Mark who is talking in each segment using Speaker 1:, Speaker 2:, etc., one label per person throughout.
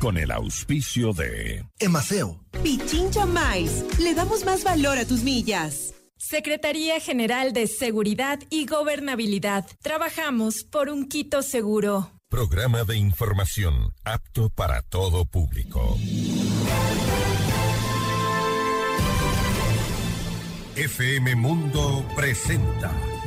Speaker 1: con el auspicio de
Speaker 2: Emaceo.
Speaker 3: Pichincha Mais. Le damos más valor a tus millas.
Speaker 4: Secretaría General de Seguridad y Gobernabilidad. Trabajamos por un Quito seguro.
Speaker 1: Programa de información apto para todo público. FM Mundo presenta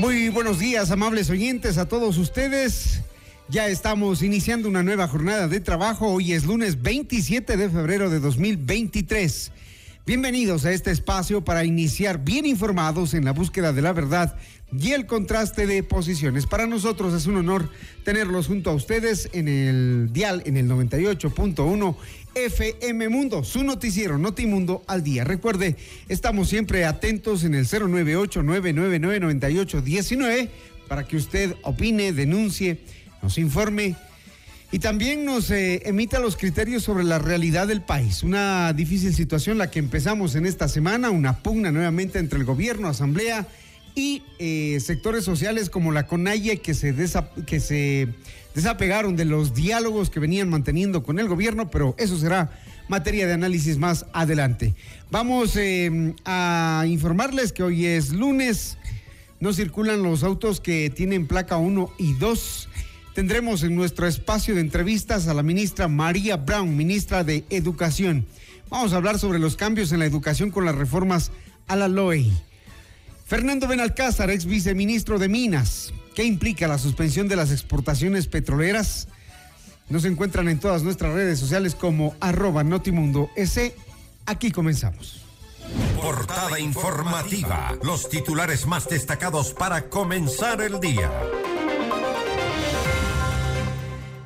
Speaker 5: Muy buenos días, amables oyentes, a todos ustedes. Ya estamos iniciando una nueva jornada de trabajo. Hoy es lunes 27 de febrero de 2023. Bienvenidos a este espacio para iniciar bien informados en la búsqueda de la verdad y el contraste de posiciones. Para nosotros es un honor tenerlos junto a ustedes en el dial, en el 98.1 FM Mundo, su noticiero Notimundo al día. Recuerde, estamos siempre atentos en el 098-999-9819 para que usted opine, denuncie, nos informe y también nos eh, emita los criterios sobre la realidad del país. Una difícil situación la que empezamos en esta semana, una pugna nuevamente entre el gobierno, asamblea y eh, sectores sociales como la CONAIE que se, que se desapegaron de los diálogos que venían manteniendo con el gobierno, pero eso será materia de análisis más adelante. Vamos eh, a informarles que hoy es lunes, no circulan los autos que tienen placa 1 y 2. Tendremos en nuestro espacio de entrevistas a la ministra María Brown, ministra de Educación. Vamos a hablar sobre los cambios en la educación con las reformas a la LOEI. Fernando Benalcázar, ex viceministro de Minas, ¿Qué implica la suspensión de las exportaciones petroleras? Nos encuentran en todas nuestras redes sociales como arroba Notimundo S. Aquí comenzamos.
Speaker 1: Portada informativa. Los titulares más destacados para comenzar el día.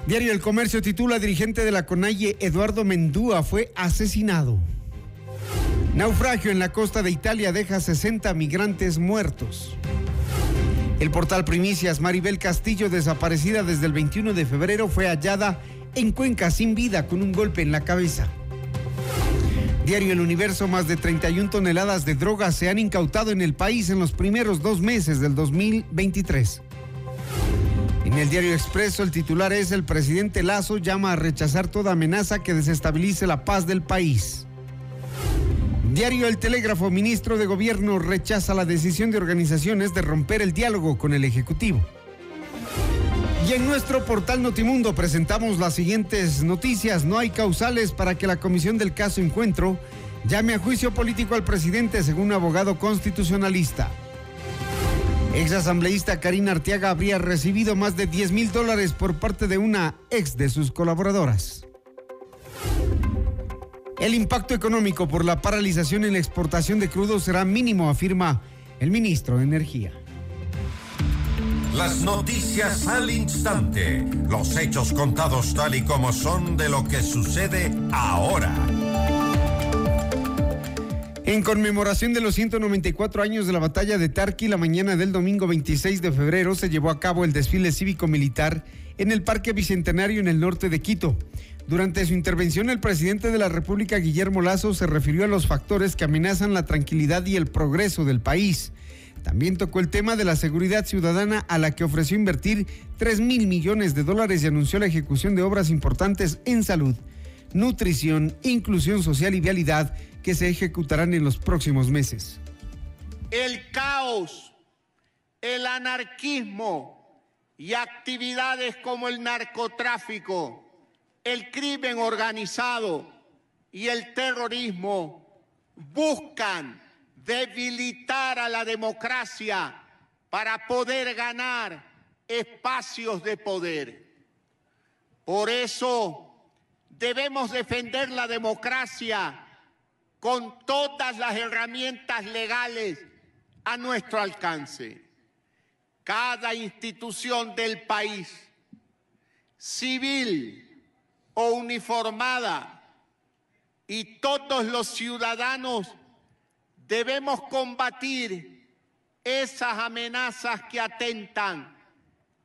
Speaker 5: Diario El Comercio titula dirigente de la CONAIE Eduardo Mendúa fue asesinado. Naufragio en la costa de Italia deja 60 migrantes muertos. El portal Primicias Maribel Castillo, desaparecida desde el 21 de febrero, fue hallada en Cuenca sin vida con un golpe en la cabeza. Diario El Universo, más de 31 toneladas de drogas se han incautado en el país en los primeros dos meses del 2023. En el diario Expreso, el titular es el presidente Lazo llama a rechazar toda amenaza que desestabilice la paz del país. Diario El Telégrafo, ministro de Gobierno rechaza la decisión de organizaciones de romper el diálogo con el Ejecutivo. Y en nuestro portal Notimundo presentamos las siguientes noticias. No hay causales para que la comisión del caso Encuentro llame a juicio político al presidente, según un abogado constitucionalista. Exasambleísta Karina Arteaga habría recibido más de 10 mil dólares por parte de una ex de sus colaboradoras. El impacto económico por la paralización en la exportación de crudo será mínimo, afirma el ministro de Energía.
Speaker 1: Las noticias al instante, los hechos contados tal y como son de lo que sucede ahora.
Speaker 5: En conmemoración de los 194 años de la batalla de Tarqui, la mañana del domingo 26 de febrero se llevó a cabo el desfile cívico-militar en el Parque Bicentenario en el norte de Quito. Durante su intervención, el presidente de la República, Guillermo Lazo, se refirió a los factores que amenazan la tranquilidad y el progreso del país. También tocó el tema de la seguridad ciudadana a la que ofreció invertir 3 mil millones de dólares y anunció la ejecución de obras importantes en salud, nutrición, inclusión social y vialidad que se ejecutarán en los próximos meses.
Speaker 6: El caos, el anarquismo y actividades como el narcotráfico el crimen organizado y el terrorismo buscan debilitar a la democracia para poder ganar espacios de poder. Por eso debemos defender la democracia con todas las herramientas legales a nuestro alcance. Cada institución del país, civil, o uniformada y todos los ciudadanos debemos combatir esas amenazas que atentan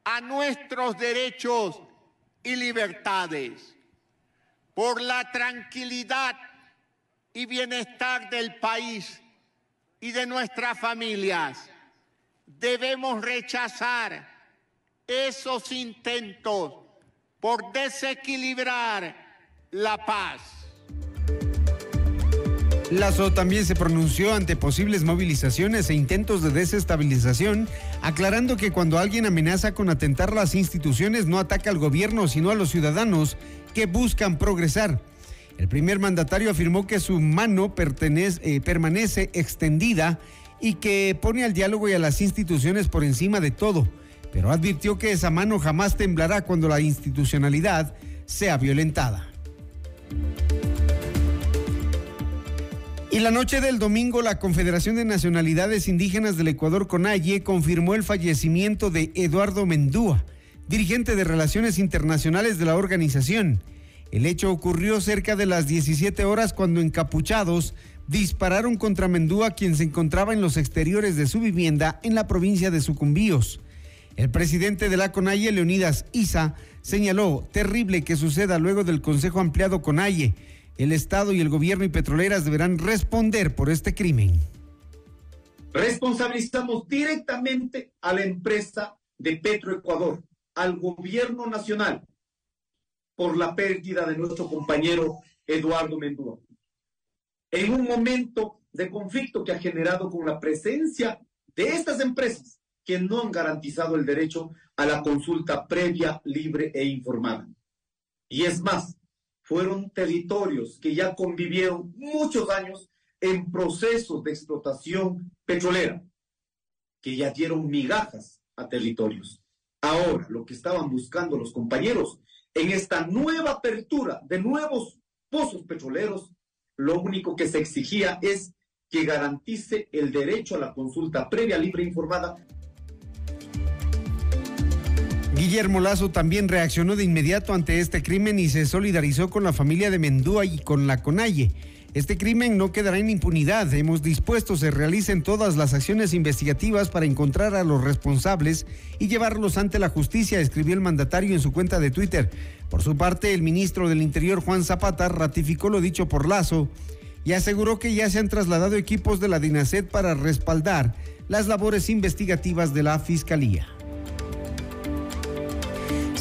Speaker 6: a nuestros derechos y libertades. Por la tranquilidad y bienestar del país y de nuestras familias, debemos rechazar esos intentos por desequilibrar la paz.
Speaker 5: Lazo también se pronunció ante posibles movilizaciones e intentos de desestabilización, aclarando que cuando alguien amenaza con atentar las instituciones no ataca al gobierno, sino a los ciudadanos que buscan progresar. El primer mandatario afirmó que su mano eh, permanece extendida y que pone al diálogo y a las instituciones por encima de todo, pero advirtió que esa mano jamás temblará cuando la institucionalidad sea violentada. Y la noche del domingo, la Confederación de Nacionalidades Indígenas del Ecuador, CONAIE, confirmó el fallecimiento de Eduardo Mendúa, dirigente de Relaciones Internacionales de la organización. El hecho ocurrió cerca de las 17 horas cuando encapuchados dispararon contra Mendúa, quien se encontraba en los exteriores de su vivienda en la provincia de Sucumbíos. El presidente de la CONAIE, Leonidas Isa, señaló terrible que suceda luego del Consejo Ampliado CONAIE el Estado y el gobierno y petroleras deberán responder por este crimen.
Speaker 2: Responsabilizamos directamente a la empresa de Petroecuador, al gobierno nacional, por la pérdida de nuestro compañero Eduardo Mendúa. En un momento de conflicto que ha generado con la presencia de estas empresas que no han garantizado el derecho a la consulta previa, libre e informada. Y es más, fueron territorios que ya convivieron muchos años en procesos de explotación petrolera, que ya dieron migajas a territorios. Ahora, lo que estaban buscando los compañeros en esta nueva apertura de nuevos pozos petroleros, lo único que se exigía es que garantice el derecho a la consulta previa, libre e informada
Speaker 5: Guillermo Lazo también reaccionó de inmediato ante este crimen y se solidarizó con la familia de Mendúa y con la Conalle. Este crimen no quedará en impunidad. Hemos dispuesto se realicen todas las acciones investigativas para encontrar a los responsables y llevarlos ante la justicia, escribió el mandatario en su cuenta de Twitter. Por su parte, el ministro del Interior, Juan Zapata, ratificó lo dicho por Lazo y aseguró que ya se han trasladado equipos de la DINASET para respaldar las labores investigativas de la Fiscalía.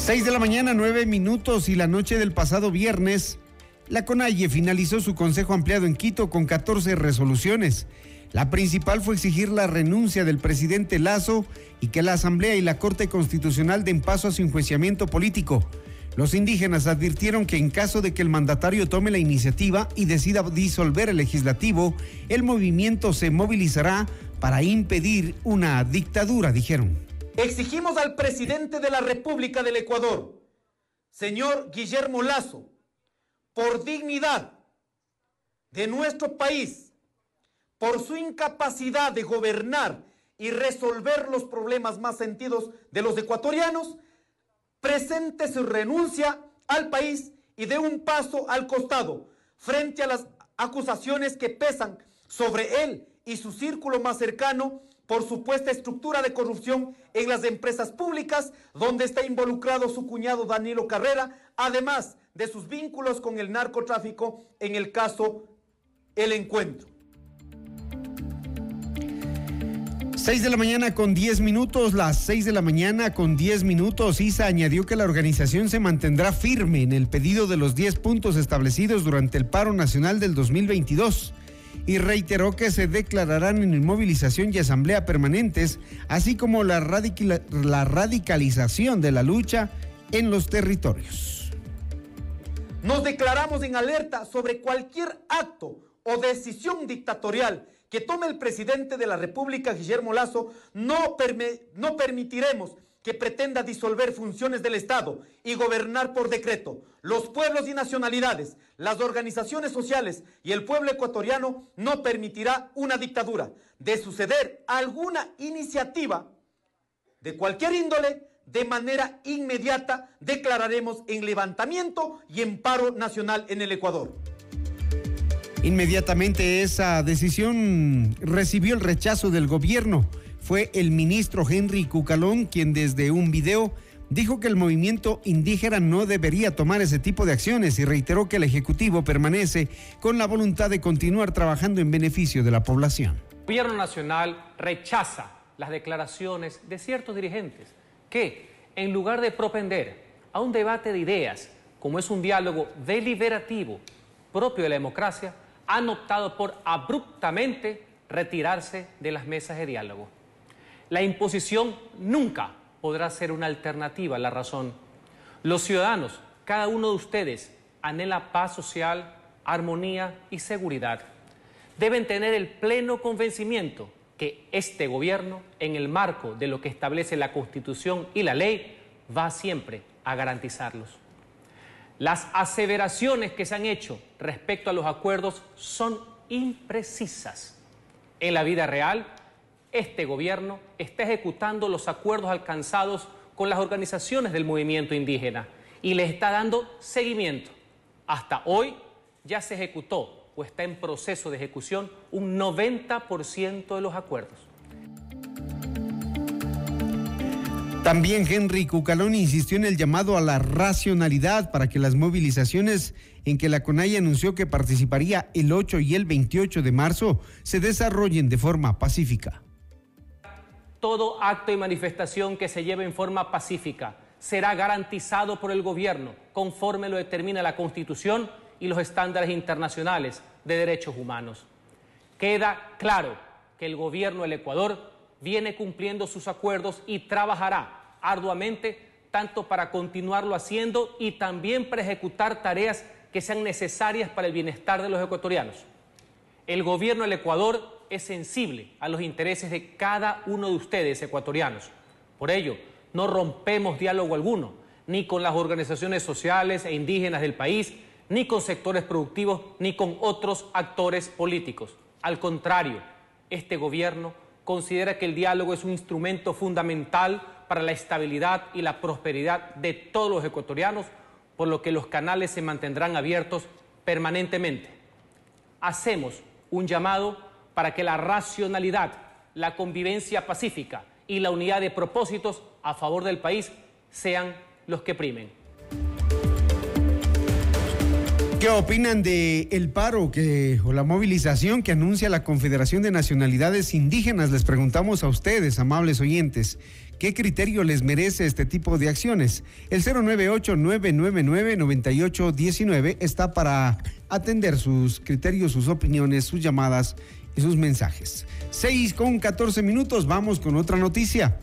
Speaker 5: 6 de la mañana, 9 minutos y la noche del pasado viernes, la CONAIE finalizó su consejo ampliado en Quito con 14 resoluciones. La principal fue exigir la renuncia del presidente Lazo y que la Asamblea y la Corte Constitucional den paso a su enjuiciamiento político. Los indígenas advirtieron que en caso de que el mandatario tome la iniciativa y decida disolver el legislativo, el movimiento se movilizará para impedir una dictadura, dijeron.
Speaker 7: Exigimos al presidente de la República del Ecuador, señor Guillermo Lazo, por dignidad de nuestro país, por su incapacidad de gobernar y resolver los problemas más sentidos de los ecuatorianos, presente su renuncia al país y dé un paso al costado frente a las acusaciones que pesan sobre él y su círculo más cercano por supuesta estructura de corrupción en las empresas públicas, donde está involucrado su cuñado Danilo Carrera, además de sus vínculos con el narcotráfico en el caso El Encuentro.
Speaker 5: 6 de la mañana con 10 minutos, las 6 de la mañana con 10 minutos, ISA añadió que la organización se mantendrá firme en el pedido de los 10 puntos establecidos durante el paro nacional del 2022 y reiteró que se declararán en inmovilización y asamblea permanentes, así como la, radicalización de la lucha en los territorios.
Speaker 7: Nos declaramos en alerta sobre cualquier acto o decisión dictatorial que tome el presidente de la República, Guillermo Lazo, no permitiremos que pretenda disolver funciones del Estado y gobernar por decreto. Los pueblos y nacionalidades, las organizaciones sociales y el pueblo ecuatoriano no permitirá una dictadura. De suceder alguna iniciativa de cualquier índole, de manera inmediata declararemos en levantamiento y en paro nacional en el Ecuador.
Speaker 5: Inmediatamente esa decisión recibió el rechazo del gobierno. Fue el ministro Henry Cucalón quien desde un video dijo que el movimiento indígena no debería tomar ese tipo de acciones y reiteró que el Ejecutivo permanece con la voluntad de continuar trabajando en beneficio de la población.
Speaker 8: El gobierno nacional rechaza las declaraciones de ciertos dirigentes que, en lugar de propender a un debate de ideas, como es un diálogo deliberativo propio de la democracia, han optado por abruptamente retirarse de las mesas de diálogo. La imposición nunca podrá ser una alternativa a la razón. Los ciudadanos, cada uno de ustedes, anhela paz social, armonía y seguridad. Deben tener el pleno convencimiento que este gobierno, en el marco de lo que establece la Constitución y la ley, va siempre a garantizarlos. Las aseveraciones que se han hecho respecto a los acuerdos son imprecisas. En la vida real, este gobierno está ejecutando los acuerdos alcanzados con las organizaciones del movimiento indígena y le está dando seguimiento. Hasta hoy ya se ejecutó o está en proceso de ejecución un 90% de los acuerdos.
Speaker 5: También Henry Cucalón insistió en el llamado a la racionalidad para que las movilizaciones en que la CONAI anunció que participaría el 8 y el 28 de marzo se desarrollen de forma pacífica.
Speaker 8: Todo acto y manifestación que se lleve en forma pacífica será garantizado por el gobierno conforme lo determina la Constitución y los estándares internacionales de derechos humanos. Queda claro que el gobierno del Ecuador viene cumpliendo sus acuerdos y trabajará arduamente tanto para continuarlo haciendo y también para ejecutar tareas que sean necesarias para el bienestar de los ecuatorianos. El gobierno del Ecuador es sensible a los intereses de cada uno de ustedes ecuatorianos. Por ello, no rompemos diálogo alguno, ni con las organizaciones sociales e indígenas del país, ni con sectores productivos, ni con otros actores políticos. Al contrario, este gobierno considera que el diálogo es un instrumento fundamental para la estabilidad y la prosperidad de todos los ecuatorianos, por lo que los canales se mantendrán abiertos permanentemente. Hacemos un llamado para que la racionalidad, la convivencia pacífica y la unidad de propósitos a favor del país sean los que primen.
Speaker 5: ¿Qué opinan de el paro que, o la movilización que anuncia la Confederación de Nacionalidades Indígenas? Les preguntamos a ustedes, amables oyentes, ¿qué criterio les merece este tipo de acciones? El 098-999-9819 está para atender sus criterios, sus opiniones, sus llamadas sus mensajes. 6 con 14 minutos, vamos con otra noticia.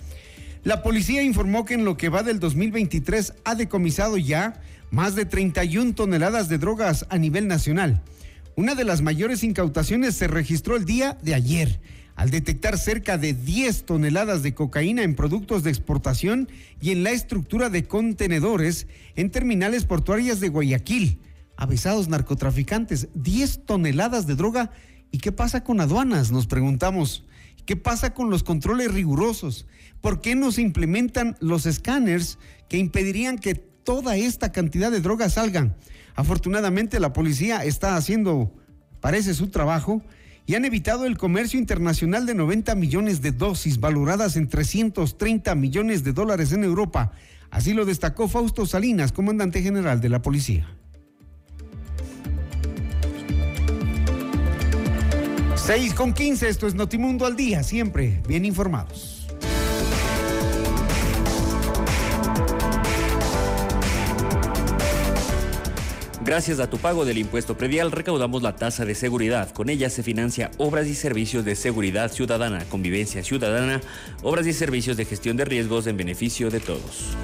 Speaker 5: La policía informó que en lo que va del 2023 ha decomisado ya más de 31 toneladas de drogas a nivel nacional. Una de las mayores incautaciones se registró el día de ayer, al detectar cerca de 10 toneladas de cocaína en productos de exportación y en la estructura de contenedores en terminales portuarias de Guayaquil. Avisados narcotraficantes, 10 toneladas de droga. ¿Y qué pasa con aduanas? Nos preguntamos. ¿Qué pasa con los controles rigurosos? ¿Por qué no se implementan los escáneres que impedirían que toda esta cantidad de drogas salgan. Afortunadamente la policía está haciendo, parece su trabajo, y han evitado el comercio internacional de 90 millones de dosis valoradas en 330 millones de dólares en Europa. Así lo destacó Fausto Salinas, comandante general de la policía. 6 con 15, esto es Notimundo al día, siempre bien informados.
Speaker 9: Gracias a tu pago del impuesto predial recaudamos la tasa de seguridad. Con ella se financia obras y servicios de seguridad ciudadana, convivencia ciudadana, obras y servicios de gestión de riesgos en beneficio de todos.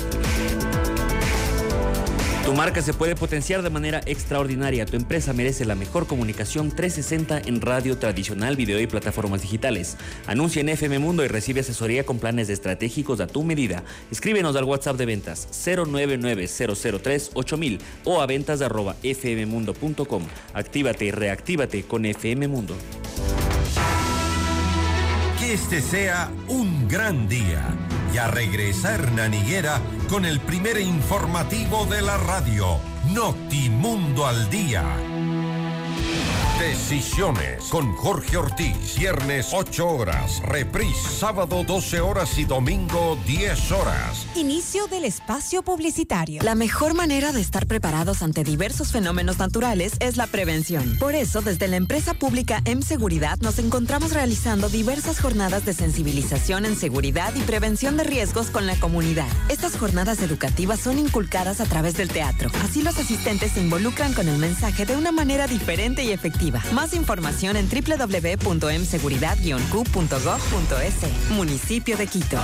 Speaker 9: Tu marca se puede potenciar de manera extraordinaria. Tu empresa merece la mejor comunicación 360 en radio tradicional, video y plataformas digitales. Anuncia en FM Mundo y recibe asesoría con planes estratégicos a tu medida. Escríbenos al WhatsApp de ventas 099-003-8000 o a ventas arroba fmmundo.com. Actívate y reactívate con FM Mundo.
Speaker 1: Este sea un gran día Ya regresa Hernán Higuera con el primer informativo de la radio, Notimundo al Día. Decisiones con Jorge Ortiz. Viernes 8 horas. Reprise sábado 12 horas y domingo 10 horas.
Speaker 3: Inicio del espacio publicitario.
Speaker 10: La mejor manera de estar preparados ante diversos fenómenos naturales es la prevención. Por eso, desde la empresa pública M Seguridad nos encontramos realizando diversas jornadas de sensibilización en seguridad y prevención de riesgos con la comunidad. Estas jornadas educativas son inculcadas a través del teatro. Así los asistentes se involucran con el mensaje de una manera diferente y efectiva más información en www.mseguridad-q.gov.es. Municipio de Quito.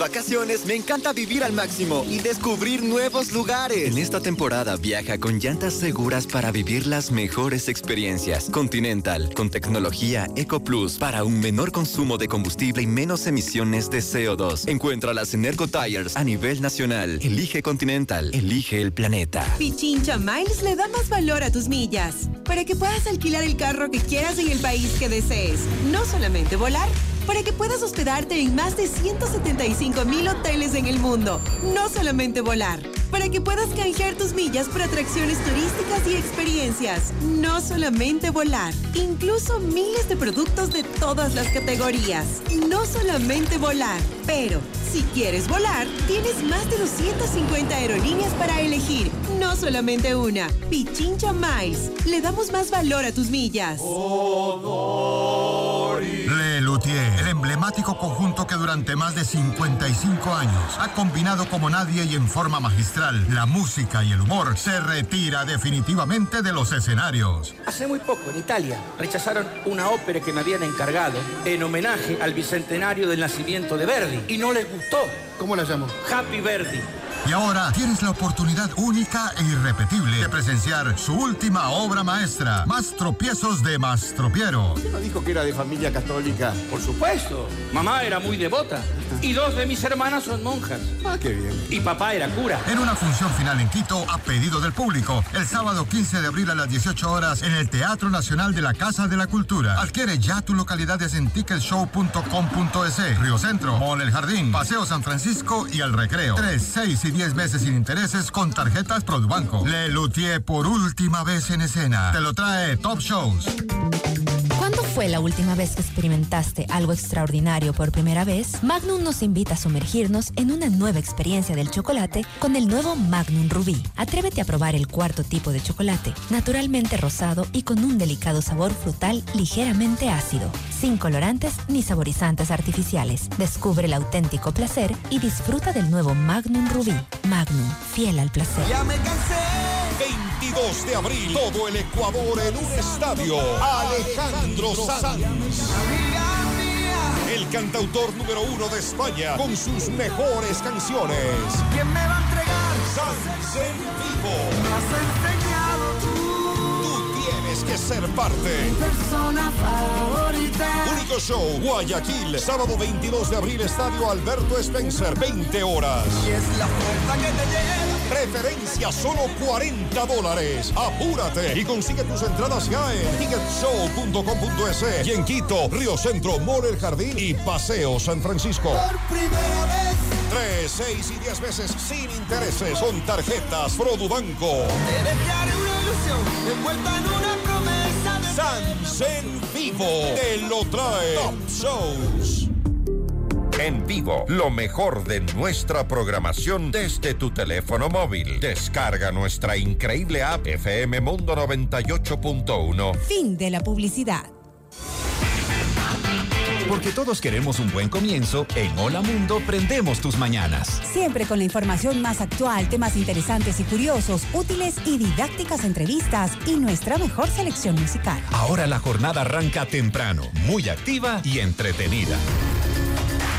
Speaker 11: Vacaciones me encanta vivir al máximo y descubrir nuevos lugares. En esta temporada viaja con llantas seguras para vivir las mejores experiencias. Continental, con tecnología Eco Plus para un menor consumo de combustible y menos emisiones de CO2. Encuéntralas en Ergo Tires a nivel nacional. Elige Continental, elige el planeta.
Speaker 3: Pichincha Miles le da más valor a tus millas para que puedas alquilar el carro que quieras en el país que desees. No solamente volar para que puedas hospedarte en más de 175 mil hoteles en el mundo. No solamente volar, para que puedas canjear tus millas por atracciones turísticas y experiencias. No solamente volar, incluso miles de productos de todas las categorías. No solamente volar, pero si quieres volar, tienes más de 250 aerolíneas para elegir. No solamente una. Pichincha Miles. Le damos más valor a tus millas.
Speaker 12: Le Luthier, el emblemático conjunto que durante más de 55 años ha combinado como nadie y en forma magistral la música y el humor, se retira definitivamente de los escenarios.
Speaker 13: Hace muy poco, en Italia, rechazaron una ópera que me habían encargado en homenaje al bicentenario del nacimiento de Verdi y no les gustó.
Speaker 12: ¿Cómo la llamo?
Speaker 13: Happy Verdi.
Speaker 12: Y ahora tienes la oportunidad única e irrepetible de presenciar su última obra maestra, Más tropiezos de Mastropiero.
Speaker 14: ¿Usted no dijo que era de familia católica?
Speaker 13: Por supuesto. Mamá era muy devota. Y dos de mis hermanas son monjas.
Speaker 14: Ah, qué bien.
Speaker 13: Y papá era cura.
Speaker 12: En una función final en Quito, a pedido del público, el sábado 15 de abril a las 18 horas en el Teatro Nacional de la Casa de la Cultura. Adquiere ya tu localidades en ticketshow.com.es, Río Centro, Mall El Jardín, Paseo San Francisco y El Recreo. 3, 6 y 10 meses sin intereses con tarjetas Produbanco. Le Luthier por última vez en escena. Te lo trae Top Shows.
Speaker 15: ¿Cuándo fue la última vez que experimentaste algo extraordinario por primera vez? Magnum nos invita a sumergirnos en una nueva experiencia del chocolate con el nuevo Magnum Rubí. Atrévete a probar el cuarto tipo de chocolate, naturalmente rosado y con un delicado sabor frutal ligeramente ácido, sin colorantes ni saborizantes artificiales. Descubre el auténtico placer y disfruta del nuevo Magnum Rubí. Magnum, fiel al placer.
Speaker 16: Ya me cansé. 22 de abril, todo el Ecuador en un estadio. Alejandro Sanz. El cantautor número uno de España con sus mejores canciones.
Speaker 17: ¿Quién me va a entregar?
Speaker 16: Sanz en vivo.
Speaker 17: Enseñado tú.
Speaker 16: Tienes que ser parte.
Speaker 17: Persona favorita.
Speaker 16: Único show, Guayaquil, sábado 22 de abril, Estadio Alberto Spencer, 20 horas.
Speaker 17: Y es la puerta que te lleva.
Speaker 16: Preferencia solo 40 dólares. Apúrate y consigue tus entradas ya en ticketshow.com.es y en Quito, Río Centro, Mall El Jardín y Paseo San Francisco.
Speaker 17: Por primera vez.
Speaker 16: 3, 6 y 10 veces sin intereses con tarjetas Produbanco.
Speaker 17: Te dejaré una ilusión envuelta en una promesa de
Speaker 16: Sans en vivo te lo trae Top Shows.
Speaker 1: En vivo, lo mejor de nuestra programación desde tu teléfono móvil. Descarga nuestra increíble app FM Mundo 98.1.
Speaker 3: Fin de la publicidad.
Speaker 18: Porque todos queremos un buen comienzo, en Hola Mundo prendemos tus mañanas.
Speaker 3: Siempre con la información más actual, temas interesantes y curiosos, útiles y didácticas entrevistas y nuestra mejor selección musical.
Speaker 18: Ahora la jornada arranca temprano, muy activa y entretenida.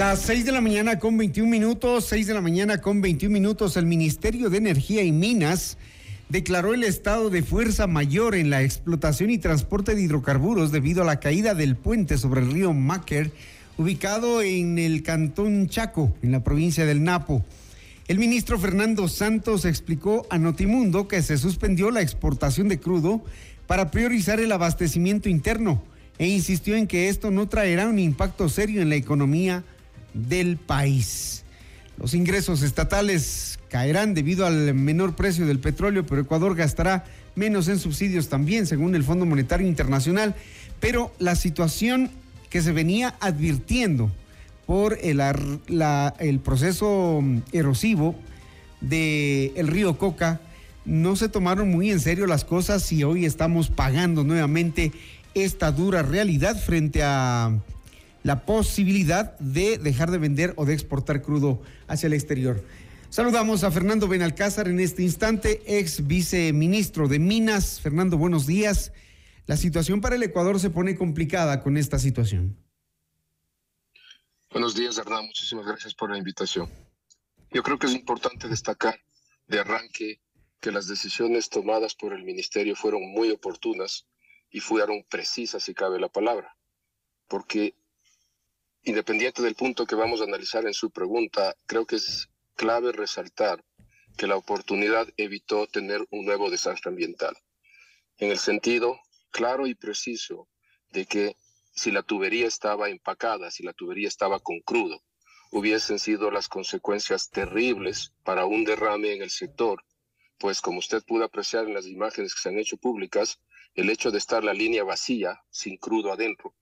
Speaker 5: Las 6 de la mañana con 21 minutos, 6 de la mañana con 21 minutos, el Ministerio de Energía y Minas declaró el estado de fuerza mayor en la explotación y transporte de hidrocarburos debido a la caída del puente sobre el río Máquer, ubicado en el cantón Chaco, en la provincia del Napo. El ministro Fernando Santos explicó a Notimundo que se suspendió la exportación de crudo para priorizar el abastecimiento interno e insistió en que esto no traerá un impacto serio en la economía del país. Los ingresos estatales caerán debido al menor precio del petróleo, pero Ecuador gastará menos en subsidios también, según el Fondo Monetario Internacional. Pero la situación que se venía advirtiendo por el, proceso erosivo del el río Coca, no se tomaron muy en serio las cosas y hoy estamos pagando nuevamente esta dura realidad frente a la posibilidad de dejar de vender o de exportar crudo hacia el exterior. Saludamos a Fernando Benalcázar en este instante, ex viceministro de Minas. Fernando, buenos días. La situación para el Ecuador se pone complicada con esta situación.
Speaker 19: Buenos días, Hernán. Muchísimas gracias por la invitación. Yo creo que es importante destacar de arranque que las decisiones tomadas por el ministerio fueron muy oportunas y fueron precisas, si cabe la palabra, porque independiente del punto que vamos a analizar en su pregunta, creo que es clave resaltar que la oportunidad evitó tener un nuevo desastre ambiental, en el sentido claro y preciso de que si la tubería estaba empacada, si la tubería estaba con crudo, hubiesen sido las consecuencias terribles para un derrame en el sector, pues como usted pudo apreciar en las imágenes que se han hecho públicas, el hecho de estar la línea vacía, sin crudo adentro,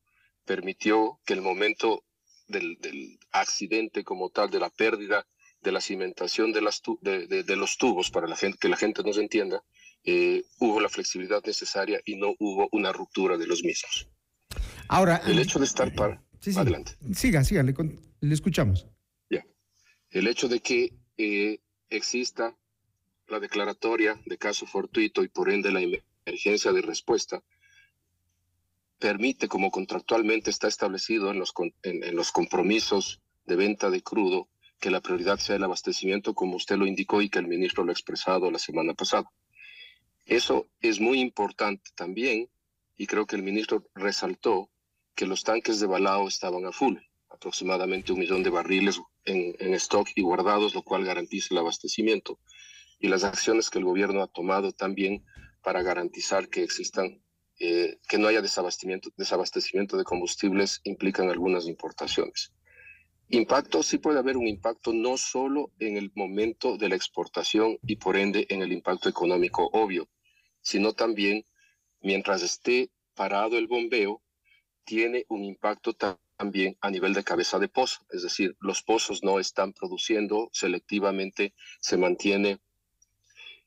Speaker 19: permitió que el momento del, accidente como tal, de la pérdida de la cimentación de, las de, los tubos, para la gente, que la gente nos entienda, eh, hubo la flexibilidad necesaria y no hubo una ruptura de los mismos.
Speaker 5: Ahora,
Speaker 19: el hecho de estar para... Adelante.
Speaker 5: Siga, siga, le, escuchamos.
Speaker 19: Ya. El hecho de que eh, exista la declaratoria de caso fortuito y por ende la emergencia de respuesta permite, como contractualmente está establecido en los, en, los compromisos de venta de crudo, que la prioridad sea el abastecimiento, como usted lo indicó y que el ministro lo ha expresado la semana pasada. Eso es muy importante también, y creo que el ministro resaltó que los tanques de balao estaban a full, aproximadamente un millón de barriles en, en stock y guardados, lo cual garantiza el abastecimiento. Y las acciones que el gobierno ha tomado también para garantizar que existan eh, que no haya desabastecimiento, desabastecimiento de combustibles implican algunas importaciones. Impacto, sí puede haber un impacto no solo en el momento de la exportación y por ende en el impacto económico obvio, sino también mientras esté parado el bombeo, tiene un impacto también a nivel de cabeza de pozo, es decir, los pozos no están produciendo selectivamente, se mantiene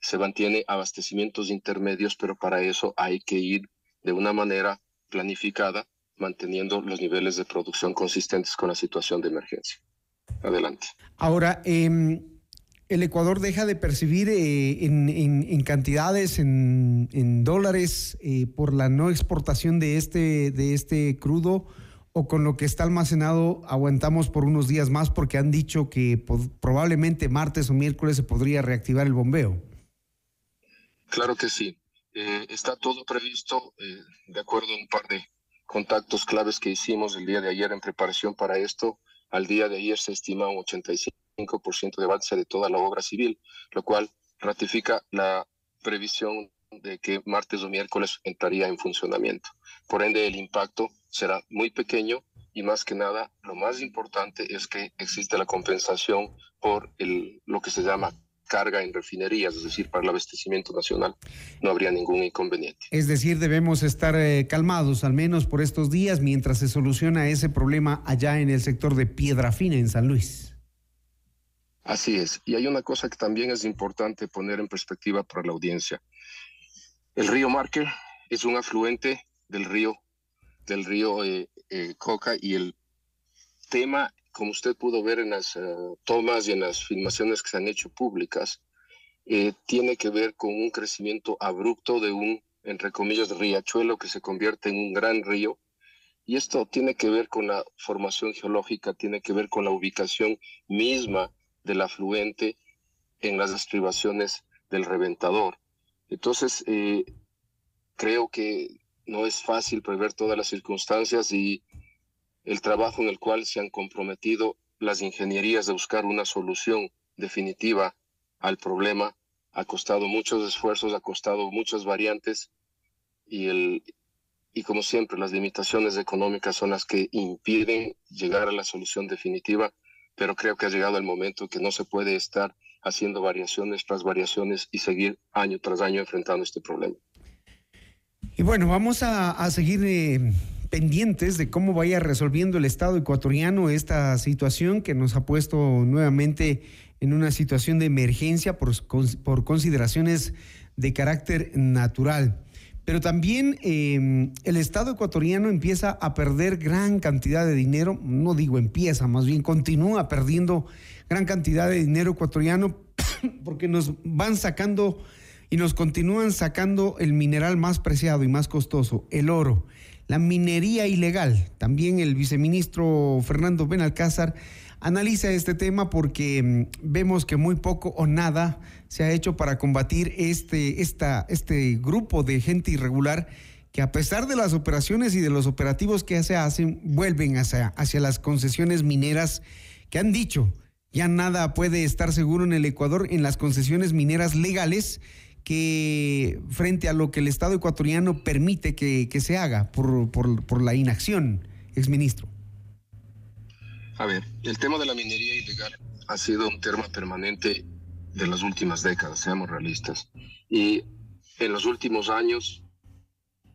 Speaker 19: se mantiene abastecimientos intermedios, pero para eso hay que ir de una manera planificada, manteniendo los niveles de producción consistentes con la situación de emergencia. Adelante.
Speaker 5: Ahora, em, el Ecuador deja de percibir eh, en, cantidades, en, dólares, eh, por la no exportación de este, de este crudo o con lo que está almacenado aguantamos por unos días más porque han dicho que probablemente martes o miércoles se podría reactivar el bombeo.
Speaker 19: Claro que sí. Eh, está todo previsto eh, de acuerdo a un par de contactos claves que hicimos el día de ayer en preparación para esto. Al día de ayer se estima un 85% de avance de toda la obra civil, lo cual ratifica la previsión de que martes o miércoles entraría en funcionamiento. Por ende, el impacto será muy pequeño y más que nada, lo más importante es que existe la compensación por el, lo que se llama carga en refinerías, es decir, para el abastecimiento nacional, no habría ningún inconveniente.
Speaker 5: Es decir, debemos estar eh, calmados al menos por estos días mientras se soluciona ese problema allá en el sector de Piedra Fina, en San Luis.
Speaker 19: Así es. Y hay una cosa que también es importante poner en perspectiva para la audiencia. El río Marker es un afluente del río, del río eh, eh, Coca y el tema como usted pudo ver en las eh, tomas y en las filmaciones que se han hecho públicas, eh, tiene que ver con un crecimiento abrupto de un, entre comillas, riachuelo que se convierte en un gran río Y esto tiene que ver con la formación geológica, tiene que ver con la ubicación misma del afluente en las estribaciones del reventador. Entonces, eh, creo que no es fácil prever todas las circunstancias y el trabajo en el cual se han comprometido las ingenierías de buscar una solución definitiva al problema ha costado muchos esfuerzos, ha costado muchas variantes y, el, y como siempre las limitaciones económicas son las que impiden llegar a la solución definitiva, pero creo que ha llegado el momento que no se puede estar haciendo variaciones tras variaciones y seguir año tras año enfrentando este problema.
Speaker 5: Y bueno, vamos a, seguir eh, pendientes de cómo vaya resolviendo el Estado ecuatoriano esta situación que nos ha puesto nuevamente en una situación de emergencia por, por consideraciones de carácter natural. Pero también em, el Estado ecuatoriano empieza a perder gran cantidad de dinero, no digo empieza, más bien continúa perdiendo gran cantidad de dinero ecuatoriano porque nos van sacando y nos continúan sacando el mineral más preciado y más costoso, el oro, la minería ilegal. También el viceministro Fernando Benalcázar analiza este tema porque mm, vemos que muy poco o nada se ha hecho para combatir este, esta, este grupo de gente irregular que a pesar de las operaciones y de los operativos que se hacen, vuelven hacia, hacia las concesiones mineras que han dicho, ya nada puede estar seguro en el Ecuador en las concesiones mineras legales que frente a lo que el Estado ecuatoriano permite que, se haga por, por, la inacción, exministro?
Speaker 19: A ver, el tema de la minería ilegal ha sido un tema permanente de las últimas décadas, seamos realistas. Y en los últimos años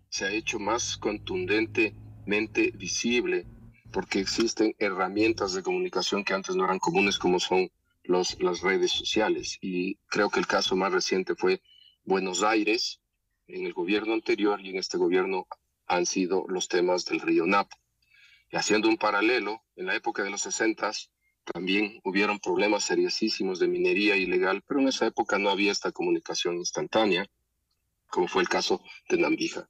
Speaker 19: se ha hecho más contundentemente visible porque existen herramientas de comunicación que antes no eran comunes como son los, las redes sociales. Y creo que el caso más reciente fue Buenos Aires, en el gobierno anterior y en este gobierno han sido los temas del río Napo. Y haciendo un paralelo, en la época de los 60 también hubieron problemas seriosísimos de minería ilegal, pero en esa época no había esta comunicación instantánea, como fue el caso de Nambija.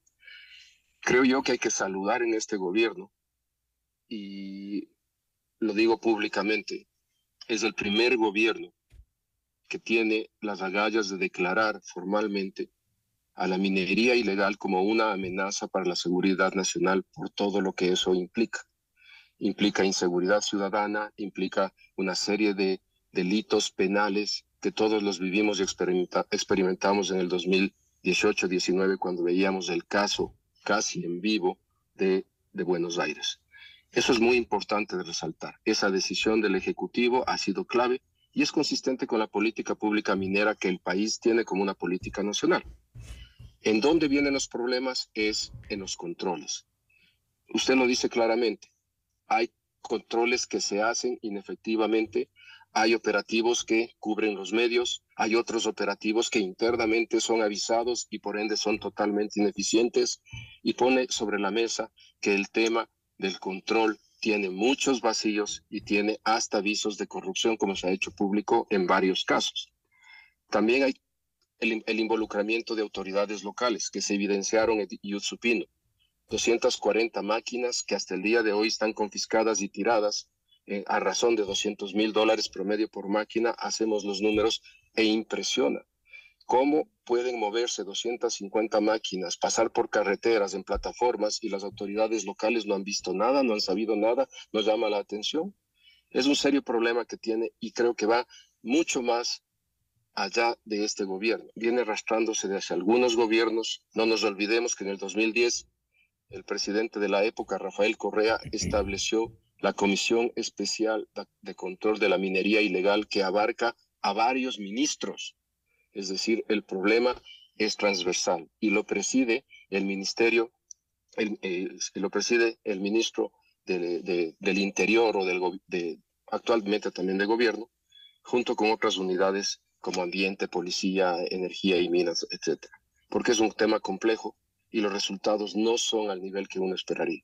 Speaker 19: Creo yo que hay que saludar en este gobierno, y lo digo públicamente, es el primer gobierno que tiene las agallas de declarar formalmente a la minería ilegal como una amenaza para la seguridad nacional por todo lo que eso implica. Implica inseguridad ciudadana, implica una serie de delitos penales que todos los vivimos y experimentamos en el 2018-19 cuando veíamos el caso casi en vivo de, de Buenos Aires. Eso es muy importante de resaltar. Esa decisión del Ejecutivo ha sido clave y es consistente con la política pública minera que el país tiene como una política nacional. En dónde vienen los problemas es en los controles. Usted lo dice claramente, hay controles que se hacen inefectivamente, hay operativos que cubren los medios, hay otros operativos que internamente son avisados y por ende son totalmente ineficientes y pone sobre la mesa que el tema del control tiene muchos vacíos y tiene hasta avisos de corrupción, como se ha hecho público en varios casos. También hay el, involucramiento de autoridades locales que se evidenciaron en Yutsupino. 240 máquinas que hasta el día de hoy están confiscadas y tiradas eh, a razón de 200 mil dólares promedio por máquina. Hacemos los números e impresiona cómo pueden moverse 250 máquinas, pasar por carreteras, en plataformas y las autoridades locales no han visto nada, no han sabido nada, nos llama la atención. Es un serio problema que tiene y creo que va mucho más allá de este gobierno. Viene arrastrándose desde algunos gobiernos. No nos olvidemos que en el 2010 el presidente de la época, Rafael Correa, estableció la Comisión Especial de Control de la Minería Ilegal que abarca a varios ministros es decir, el problema es transversal y lo preside el ministerio, eh, lo preside el ministro del Interior o del, de, actualmente también de gobierno, junto con otras unidades como ambiente, policía, energía y minas, etcétera. Porque es un tema complejo y los resultados no son al nivel que uno esperaría.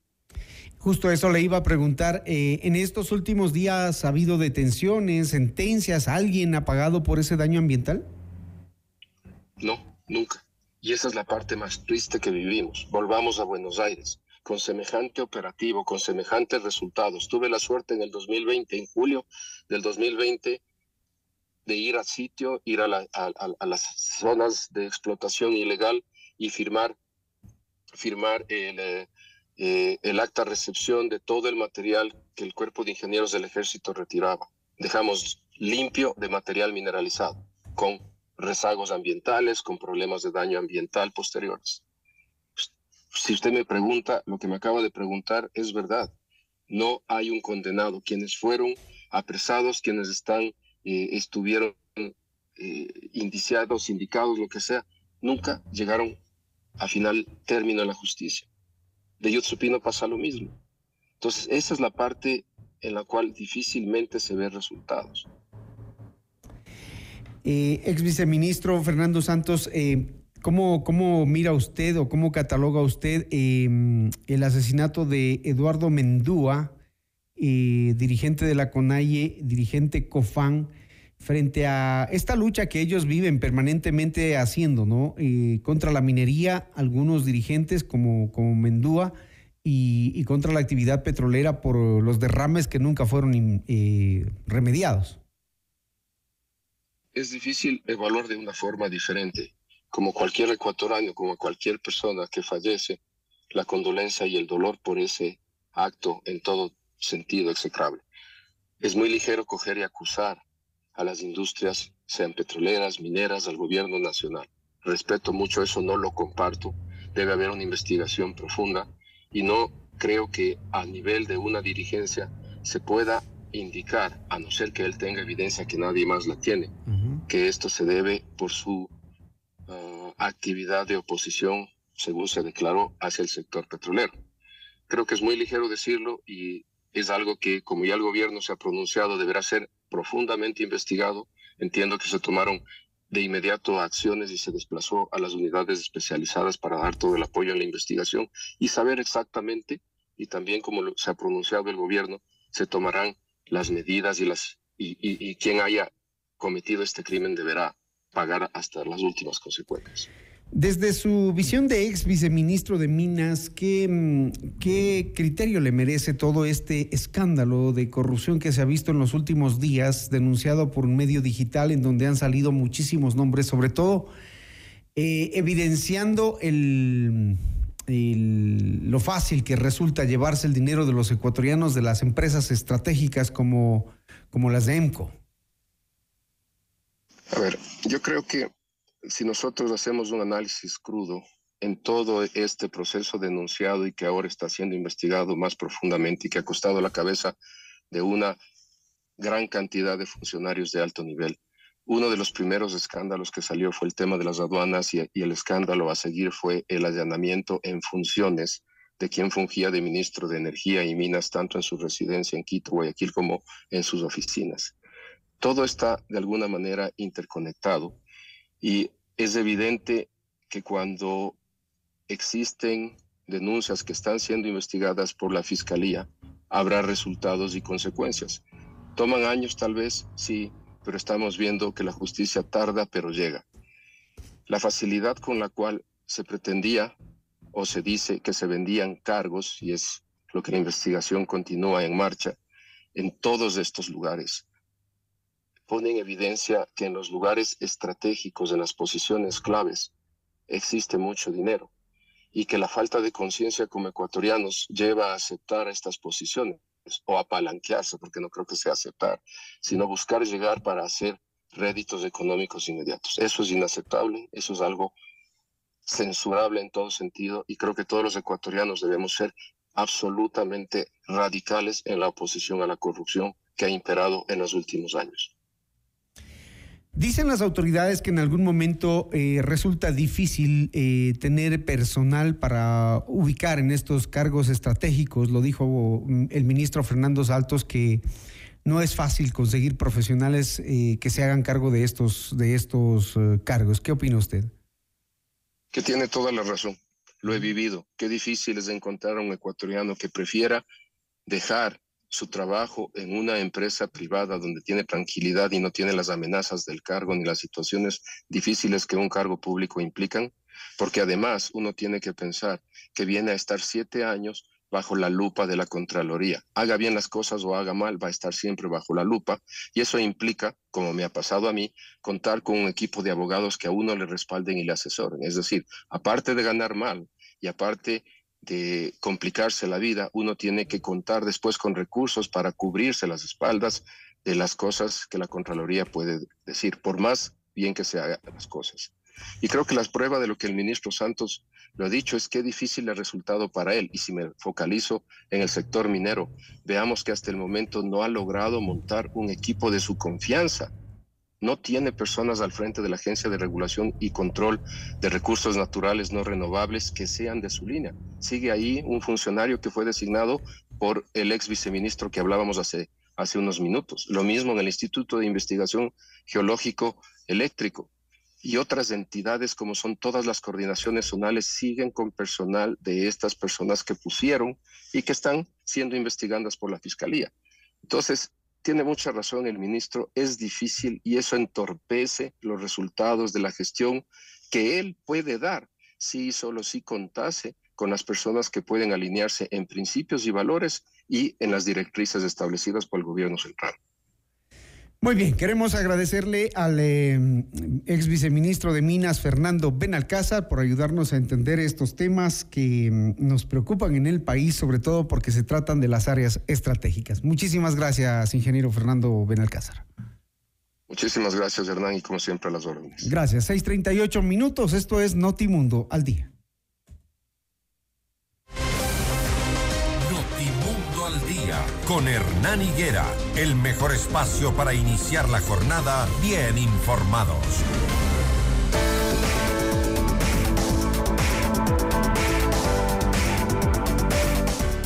Speaker 5: Justo eso le iba a preguntar. Eh, en estos últimos días ha habido detenciones, sentencias. ¿Alguien ha pagado por ese daño ambiental?
Speaker 19: No, nunca. Y esa es la parte más triste que vivimos. Volvamos a Buenos Aires. con semejante operativo, con semejantes resultados. Tuve la suerte en el 2020, en julio del 2020, de ir al sitio, ir a, las zonas de explotación ilegal y firmar, firmar el, eh, eh, el acta recepción de todo el material que el cuerpo de ingenieros del ejército retiraba. Dejamos limpio de material mineralizado, con rezagos ambientales, con problemas de daño ambiental posteriores si usted me pregunta, lo que me acaba de preguntar es verdad. No hay un condenado. Quienes fueron apresados, quienes están, eh, estuvieron eh, indiciados, indicados, lo que sea, nunca llegaron a final término en la justicia. De Yotsupino pasa lo mismo. Entonces, esa es la parte en la cual difícilmente se ven resultados.
Speaker 5: Eh, ex viceministro Fernando Santos, eh, ¿Cómo, ¿Cómo, mira usted o cómo cataloga usted em, el asesinato de Eduardo Mendúa, eh, dirigente de la CONAIE, dirigente COFAN, frente a esta lucha que ellos viven permanentemente haciendo, ¿no? Contra la minería, algunos dirigentes como, como Mendúa, y, contra la actividad petrolera por los derrames que nunca fueron remediados.
Speaker 19: Es difícil evaluar de una forma diferente como cualquier ecuatoriano, como cualquier persona que fallece, la condolencia y el dolor por ese acto en todo sentido execrable. Es muy ligero coger y acusar a las industrias, sean petroleras, mineras, al gobierno nacional. Respeto mucho eso, no lo comparto. Debe haber una investigación profunda y no creo que a nivel de una dirigencia se pueda indicar, a no ser que él tenga evidencia que nadie más la tiene, que esto se debe por su actividad de oposición, según se declaró, hacia el sector petrolero. Creo que es muy ligero decirlo y es algo que, como ya el gobierno se ha pronunciado, deberá ser profundamente investigado. Entiendo que se tomaron de inmediato acciones y se desplazó a las unidades especializadas para dar todo el apoyo en la investigación y saber exactamente, y también como se ha pronunciado el gobierno, se tomarán las medidas y, las, y, quien haya cometido este crimen deberá pagar hasta las últimas consecuencias.
Speaker 5: Desde su visión de ex viceministro de Minas, ¿qué, mm, ¿qué, criterio le merece todo este escándalo de corrupción que se ha visto en los últimos días, denunciado por un medio digital en donde han salido muchísimos nombres, sobre todo eh, evidenciando el, lo fácil que resulta llevarse el dinero de los ecuatorianos de las empresas estratégicas como, como las de EMCO?
Speaker 19: A ver, yo creo que si nosotros hacemos un análisis crudo en todo este proceso denunciado y que ahora está siendo investigado más profundamente y que ha costado la cabeza de una gran cantidad de funcionarios de alto nivel. Uno de los primeros escándalos que salió fue el tema de las aduanas y, el escándalo a seguir fue el allanamiento en funciones de quien fungía de ministro de Energía y Minas tanto en su residencia en Quito, Guayaquil, como en sus oficinas todo está de alguna manera interconectado y es evidente que cuando existen denuncias que están siendo investigadas por la Fiscalía, habrá resultados y consecuencias. Toman años tal vez, sí, pero estamos viendo que la justicia tarda, pero llega. La facilidad con la cual se pretendía o se dice que se vendían cargos, y es lo que la investigación continúa en marcha, en todos estos lugares pone en evidencia que en los lugares estratégicos, en las posiciones claves, existe mucho dinero y que la falta de conciencia como ecuatorianos lleva a aceptar estas posiciones o a palanquearse, porque no creo que sea aceptar, sino buscar llegar para hacer réditos económicos inmediatos. Eso es inaceptable, eso es algo censurable en todo sentido y creo que todos los ecuatorianos debemos ser absolutamente radicales en la oposición a la corrupción que ha imperado en los últimos años.
Speaker 5: Dicen las autoridades que en algún momento eh, resulta difícil eh, tener personal para ubicar en estos cargos estratégicos. Lo dijo mm, el ministro Fernando Saltos que no es fácil conseguir profesionales eh, que se hagan cargo de estos, de estos cargos. ¿Qué opina usted?
Speaker 19: Que tiene toda la razón. Lo he vivido. Qué difícil es encontrar a un ecuatoriano que prefiera dejar su trabajo en una empresa privada donde tiene tranquilidad y no tiene las amenazas del cargo ni las situaciones difíciles que un cargo público implican, porque además uno tiene que pensar que viene a estar siete años bajo la lupa de la Contraloría. Haga bien las cosas o haga mal, va a estar siempre bajo la lupa y eso implica, como me ha pasado a mí, contar con un equipo de abogados que a uno le respalden y le asesoren. Es decir, aparte de ganar mal y aparte de complicarse la vida, uno tiene que contar después con recursos para cubrirse las espaldas de las cosas que la Contraloría puede decir, por más bien que se hagan las cosas. Y creo que las pruebas de lo que el ministro Santos lo ha dicho es que difícil el resultado para él. Y si me focalizo en el sector minero, veamos que hasta el momento no ha logrado montar un equipo de su confianza. No tiene personas al frente de la Agencia de Regulación y Control de Recursos Naturales No Renovables que sean de su línea. Sigue ahí un funcionario que fue designado por el ex viceministro que hablábamos hace, hace unos minutos. Lo mismo en el Instituto de Investigación Geológico Eléctrico y otras entidades como son todas las coordinaciones zonales siguen con personal de estas personas que pusieron y que están siendo investigadas por la Fiscalía. Entonces, tiene mucha razón el ministro, es difícil y eso entorpece los resultados de la gestión que él puede dar si solo si contase con las personas que pueden alinearse en principios y valores y en las directrices establecidas por el gobierno central.
Speaker 5: Muy bien, queremos agradecerle al eh, ex viceministro de Minas, Fernando Benalcázar, por ayudarnos a entender estos temas que mm, nos preocupan en el país, sobre todo porque se tratan de las áreas estratégicas. Muchísimas gracias, ingeniero Fernando Benalcázar.
Speaker 19: Muchísimas gracias, Hernán, y como siempre a las órdenes.
Speaker 5: Gracias. 6:38 minutos. Esto es Notimundo al día.
Speaker 1: Con Hernán Higuera, el mejor espacio para iniciar la jornada bien informados.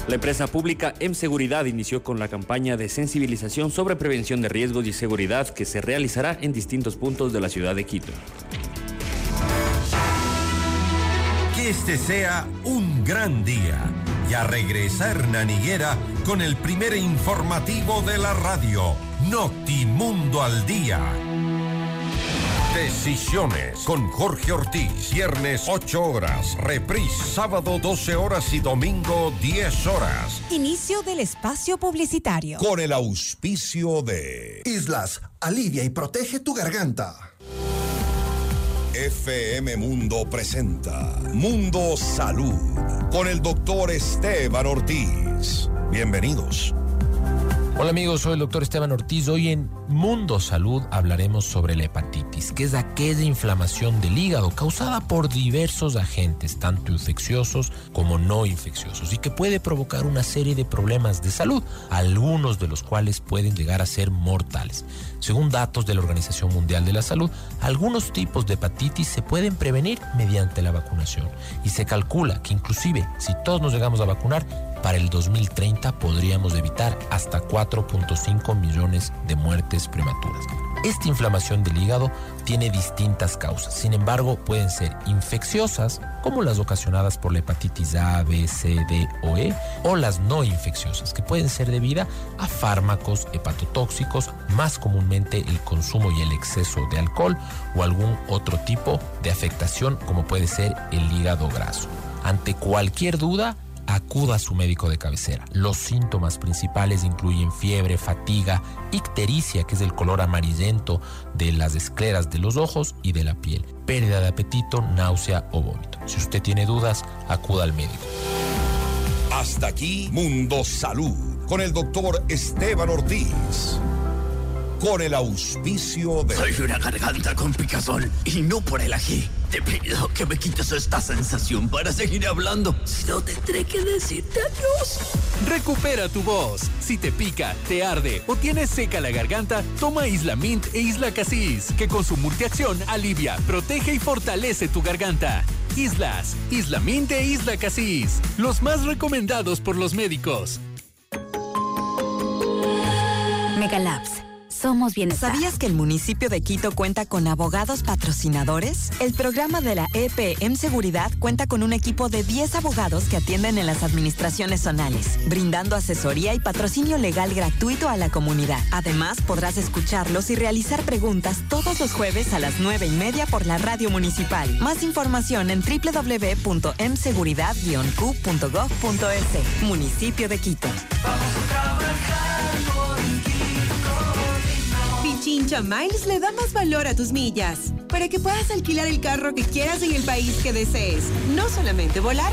Speaker 9: La empresa pública M Seguridad inició con la campaña de sensibilización sobre prevención de riesgos y seguridad que se realizará en distintos puntos de la ciudad de Quito.
Speaker 1: Que este sea un gran día. Ya regresa Hernán Higuera con el primer informativo de la radio, Notimundo al Día. Decisiones con Jorge Ortiz. Viernes 8 horas. Reprise sábado 12 horas y domingo 10 horas.
Speaker 20: Inicio del espacio publicitario.
Speaker 16: Con el auspicio de
Speaker 21: Islas, alivia y protege tu garganta.
Speaker 16: FM Mundo presenta Mundo Salud con el doctor Esteban Ortiz. Bienvenidos.
Speaker 22: Hola amigos, soy el doctor Esteban Ortiz. Hoy en Mundo Salud hablaremos sobre la hepatitis, que es aquella inflamación del hígado causada por diversos agentes, tanto infecciosos como no infecciosos, y que puede provocar una serie de problemas de salud, algunos de los cuales pueden llegar a ser mortales. Según datos de la Organización Mundial de la Salud, algunos tipos de hepatitis se pueden prevenir mediante la vacunación, y se calcula que inclusive si todos nos llegamos a vacunar, para el 2030 podríamos evitar hasta 4.5 millones de muertes prematuras. Esta inflamación del hígado tiene distintas causas, sin embargo pueden ser infecciosas, como las ocasionadas por la hepatitis A, B, C, D o E, o las no infecciosas, que pueden ser debidas a fármacos hepatotóxicos, más comúnmente el consumo y el exceso de alcohol o algún otro tipo de afectación como puede ser el hígado graso. Ante cualquier duda, acuda a su médico de cabecera. Los síntomas principales incluyen fiebre, fatiga, ictericia, que es el color amarillento de las escleras de los ojos y de la piel, pérdida de apetito, náusea o vómito. Si usted tiene dudas, acuda al médico.
Speaker 16: Hasta aquí, Mundo Salud, con el doctor Esteban Ortiz con el auspicio de...
Speaker 23: Soy una garganta con picazón y no por el ají. Te pido que me quites esta sensación para seguir hablando. Si no, tendré que decirte adiós.
Speaker 24: Recupera tu voz. Si te pica, te arde o tienes seca la garganta, toma Isla Mint e Isla Casis, que con su multiacción alivia, protege y fortalece tu garganta. Islas, Isla Mint e Isla Casis, los más recomendados por los médicos.
Speaker 15: Megalabs
Speaker 25: somos bienestar.
Speaker 10: ¿Sabías que el municipio de Quito cuenta con abogados patrocinadores? El programa de la EPM Seguridad cuenta con un equipo de 10 abogados que atienden en las administraciones zonales, brindando asesoría y patrocinio legal gratuito a la comunidad. Además, podrás escucharlos y realizar preguntas todos los jueves a las 9 y media por la radio municipal. Más información en www.mseguridad-q.gov.es. Municipio de Quito.
Speaker 3: Pichincha Miles le da más valor a tus millas para que puedas alquilar el carro que quieras en el país que desees. No solamente volar,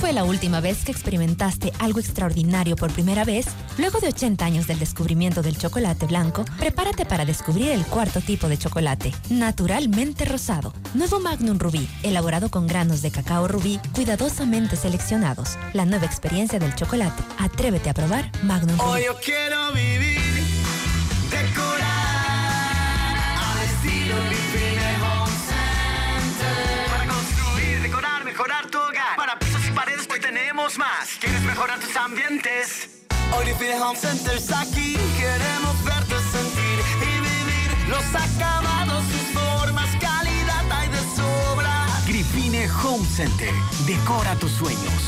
Speaker 15: ¿Cuándo fue la última vez que experimentaste algo extraordinario por primera vez? Luego de 80 años del descubrimiento del chocolate blanco, prepárate para descubrir el cuarto tipo de chocolate, naturalmente rosado. Nuevo Magnum Rubí, elaborado con granos de cacao rubí cuidadosamente seleccionados. La nueva experiencia del chocolate. Atrévete a probar Magnum Rubí.
Speaker 17: Hoy yo quiero vivir, más. ¿Quieres mejorar tus ambientes? Grifine Home Center está aquí. Queremos verte sentir y vivir los acabados, sus formas, calidad hay de sobra.
Speaker 23: Grifine Home Center. Decora tus sueños.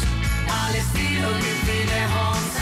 Speaker 17: Al estilo Grifine Home Center.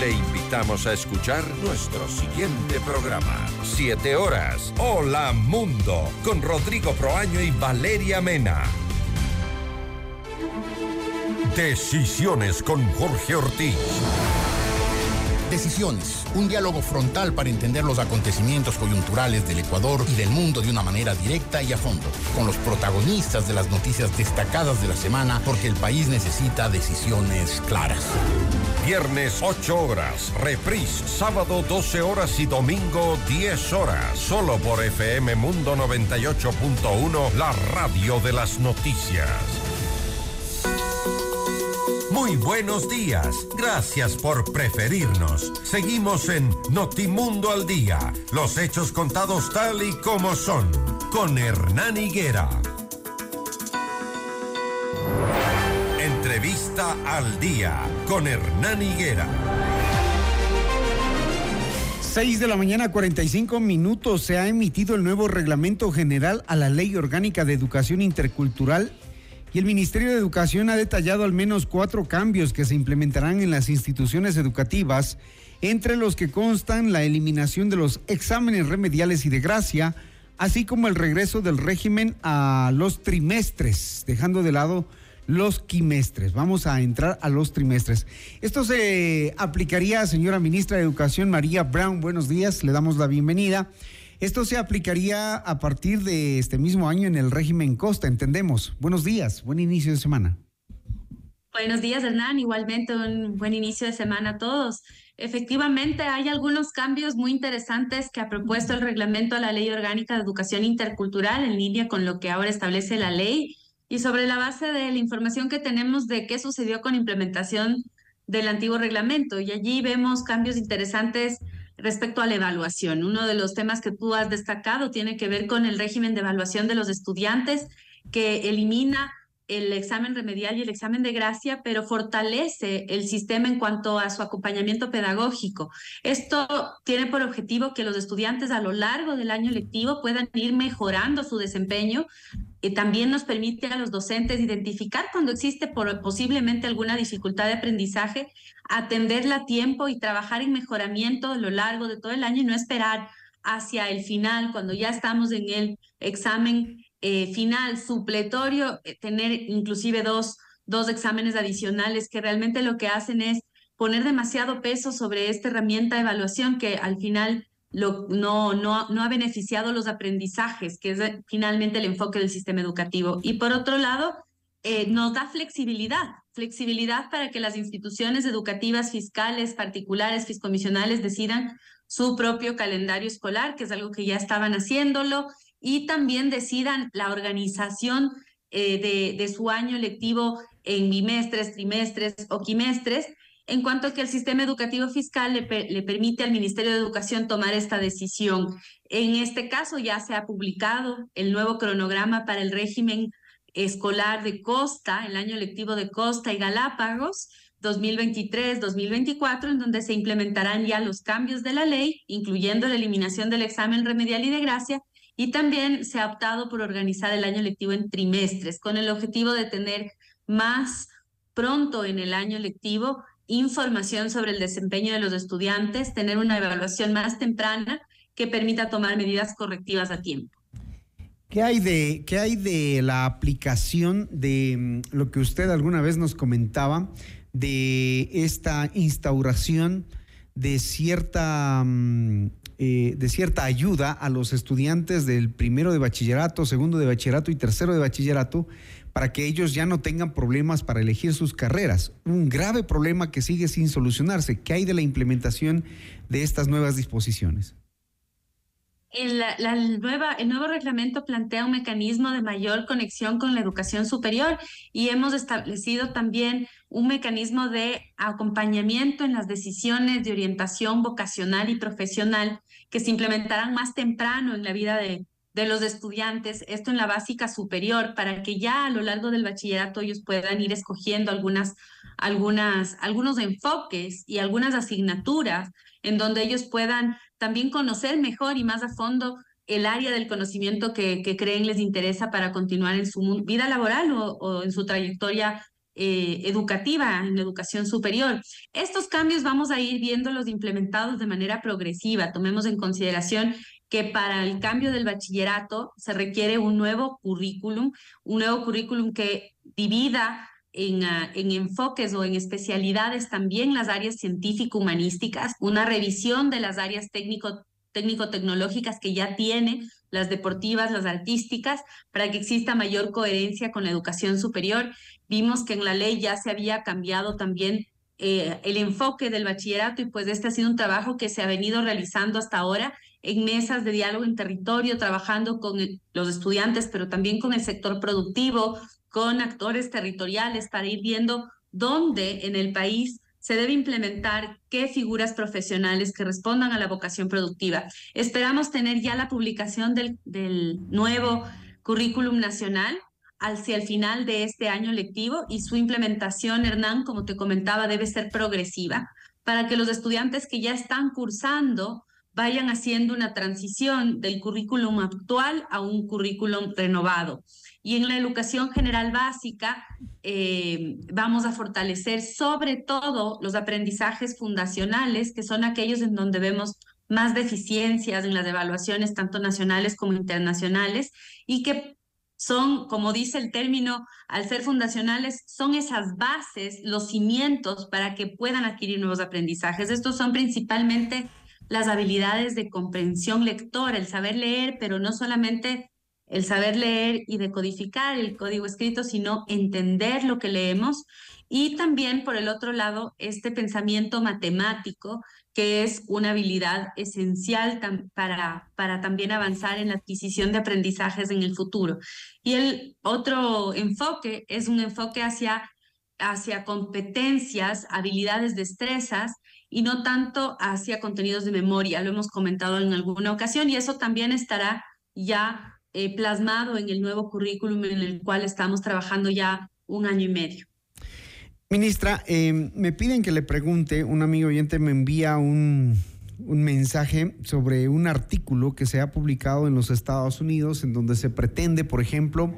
Speaker 1: Le invitamos a escuchar nuestro siguiente programa. Siete horas. Hola Mundo. Con Rodrigo Proaño y Valeria Mena. Decisiones con Jorge Ortiz.
Speaker 26: Decisiones, un diálogo frontal para entender los acontecimientos coyunturales del Ecuador y del mundo de una manera directa y a fondo, con los protagonistas de las noticias destacadas de la semana, porque el país necesita decisiones claras.
Speaker 1: Viernes 8 horas, reprise sábado 12 horas y domingo 10 horas, solo por FM Mundo 98.1, la radio de las noticias. Muy buenos días. Gracias por preferirnos. Seguimos en Notimundo al Día. Los hechos contados tal y como son. Con Hernán Higuera. Al Día. Con Hernán Higuera.
Speaker 5: 6 de la mañana, 45 minutos. Se ha emitido el nuevo reglamento general a la Ley Orgánica de Educación Intercultural y el Ministerio de Educación ha detallado al menos cuatro cambios que se implementarán en las instituciones educativas, entre los que constan la eliminación de los exámenes remediales y de gracia, así como el regreso del régimen a los trimestres, dejando de lado los quimestres. Vamos a entrar a los trimestres. Esto se aplicaría, señora ministra de Educación María Brown. Buenos días, le damos la bienvenida. Esto se aplicaría a partir de este mismo año en el régimen Costa, entendemos. Buenos días, buen inicio de semana.
Speaker 27: Buenos días, Hernán. Igualmente un buen inicio de semana a todos. Efectivamente, hay algunos cambios muy interesantes que ha propuesto el reglamento a la Ley Orgánica de Educación Intercultural en línea con lo que ahora establece la ley y sobre la base de la información que tenemos de qué sucedió con implementación del antiguo reglamento y allí vemos cambios interesantes respecto a la evaluación. Uno de los temas que tú has destacado tiene que ver con el régimen de evaluación de los estudiantes que elimina el examen remedial y el examen de gracia, pero fortalece el sistema en cuanto a su acompañamiento pedagógico. Esto tiene por objetivo que los estudiantes a lo largo del año lectivo puedan ir mejorando su desempeño. Y también nos permite a los docentes identificar cuando existe posiblemente alguna dificultad de aprendizaje, atenderla a tiempo y trabajar en mejoramiento a lo largo de todo el año y no esperar hacia el final, cuando ya estamos en el examen eh, final supletorio, eh, tener inclusive dos, dos exámenes adicionales que realmente lo que hacen es poner demasiado peso sobre esta herramienta de evaluación que al final lo, no, no, no ha beneficiado los aprendizajes, que es eh, finalmente el enfoque del sistema educativo. Y por otro lado, nos da flexibilidad, flexibilidad para que las instituciones educativas fiscales, particulares, fiscomisionales decidan su propio calendario escolar, que es algo que ya estaban haciéndolo, y también decidan la organización eh, de, su año lectivo en bimestres, trimestres o quimestres, en cuanto a que el sistema educativo fiscal le, le permite al Ministerio de Educación tomar esta decisión. En este caso ya se ha publicado el nuevo cronograma para el régimen escolar de Costa, el año lectivo de Costa y Galápagos, 2023-2024, en donde se implementarán ya los cambios de la ley, incluyendo la eliminación del examen remedial y de gracia, y también se ha optado por organizar el año lectivo en trimestres, con el objetivo de tener más pronto en el año lectivo información sobre el desempeño de los estudiantes, tener una evaluación más temprana que permita tomar medidas correctivas a tiempo.
Speaker 5: ¿Qué hay de, qué hay de la aplicación de mm, lo que usted alguna vez nos comentaba, de esta instauración de cierta mm, eh, de cierta ayuda a los estudiantes del primero de bachillerato, segundo de bachillerato y tercero de bachillerato para que ellos ya no tengan problemas para elegir sus carreras. Un grave problema que sigue sin solucionarse. ¿Qué hay de la implementación de estas nuevas disposiciones?
Speaker 27: El, nuevo reglamento plantea un mecanismo de mayor conexión con la educación superior y hemos establecido también un mecanismo de acompañamiento en las decisiones de orientación vocacional y profesional que se implementarán más temprano en la vida de, de los estudiantes, esto en la básica superior, para que ya a lo largo del bachillerato ellos puedan ir escogiendo algunas, algunas, algunos enfoques y algunas asignaturas en donde ellos puedan también conocer mejor y más a fondo el área del conocimiento que, creen les interesa para continuar en su vida laboral o, o en su trayectoria eh, educativa, en la educación superior. Estos cambios vamos a ir viéndolos implementados de manera progresiva. Tomemos en consideración que para el cambio del bachillerato se requiere un nuevo currículum, un nuevo currículum que divida en, ah, en, enfoques o en especialidades también las áreas científico-humanísticas, una revisión de las áreas técnico técnico-tecnológicas que ya tiene, las deportivas, las artísticas, para que exista mayor coherencia con la educación superior. Vimos que en la ley ya se había cambiado también eh, el enfoque del bachillerato y pues este ha sido un trabajo que se ha venido realizando hasta ahora en mesas de diálogo en territorio, trabajando con los estudiantes, pero también con el sector productivo, con actores territoriales para ir viendo dónde en el país se debe implementar qué figuras profesionales que respondan a la vocación productiva. Esperamos tener ya la publicación del, nuevo currículum nacional hacia el final de este año lectivo y su implementación, Hernán, como te comentaba, debe ser progresiva para que los estudiantes que ya están cursando vayan haciendo una transición del currículum actual a un currículum renovado. Y en la educación general básica eh, vamos a fortalecer sobre todo los aprendizajes fundacionales, que son aquellos en donde vemos más deficiencias en las evaluaciones, tanto nacionales como internacionales, y que son, como dice el término, al ser fundacionales, son esas bases, los cimientos para que puedan adquirir nuevos aprendizajes. Estos son principalmente las habilidades de comprensión lectora, el saber leer, pero no solamente el saber leer y decodificar el código escrito, sino entender lo que leemos. Y también, por el otro lado, este pensamiento matemático, que es una habilidad esencial para, para también avanzar en la adquisición de aprendizajes en el futuro. Y el otro enfoque es un enfoque hacia hacia competencias, habilidades, destrezas y no tanto hacia contenidos de memoria. Lo hemos comentado en alguna ocasión y eso también estará ya eh, plasmado en el nuevo currículum en el cual estamos trabajando ya un año y medio.
Speaker 5: Ministra, em, me piden que le pregunte, un amigo oyente me envía un, un mensaje sobre un artículo que se ha publicado en los Estados Unidos en donde se pretende, por ejemplo,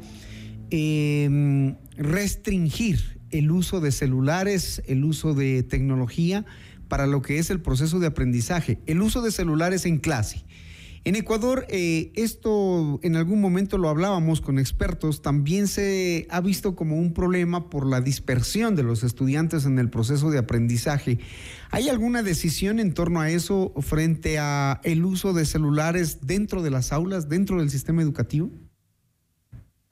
Speaker 5: eh, restringir el uso de celulares, el uso de tecnología para lo que es el proceso de aprendizaje, el uso de celulares en clase. En Ecuador, eh, esto en algún momento lo hablábamos con expertos, también se ha visto como un problema por la dispersión de los estudiantes en el proceso de aprendizaje. ¿Hay alguna decisión en torno a eso frente a el uso de celulares dentro de las aulas, dentro del sistema educativo?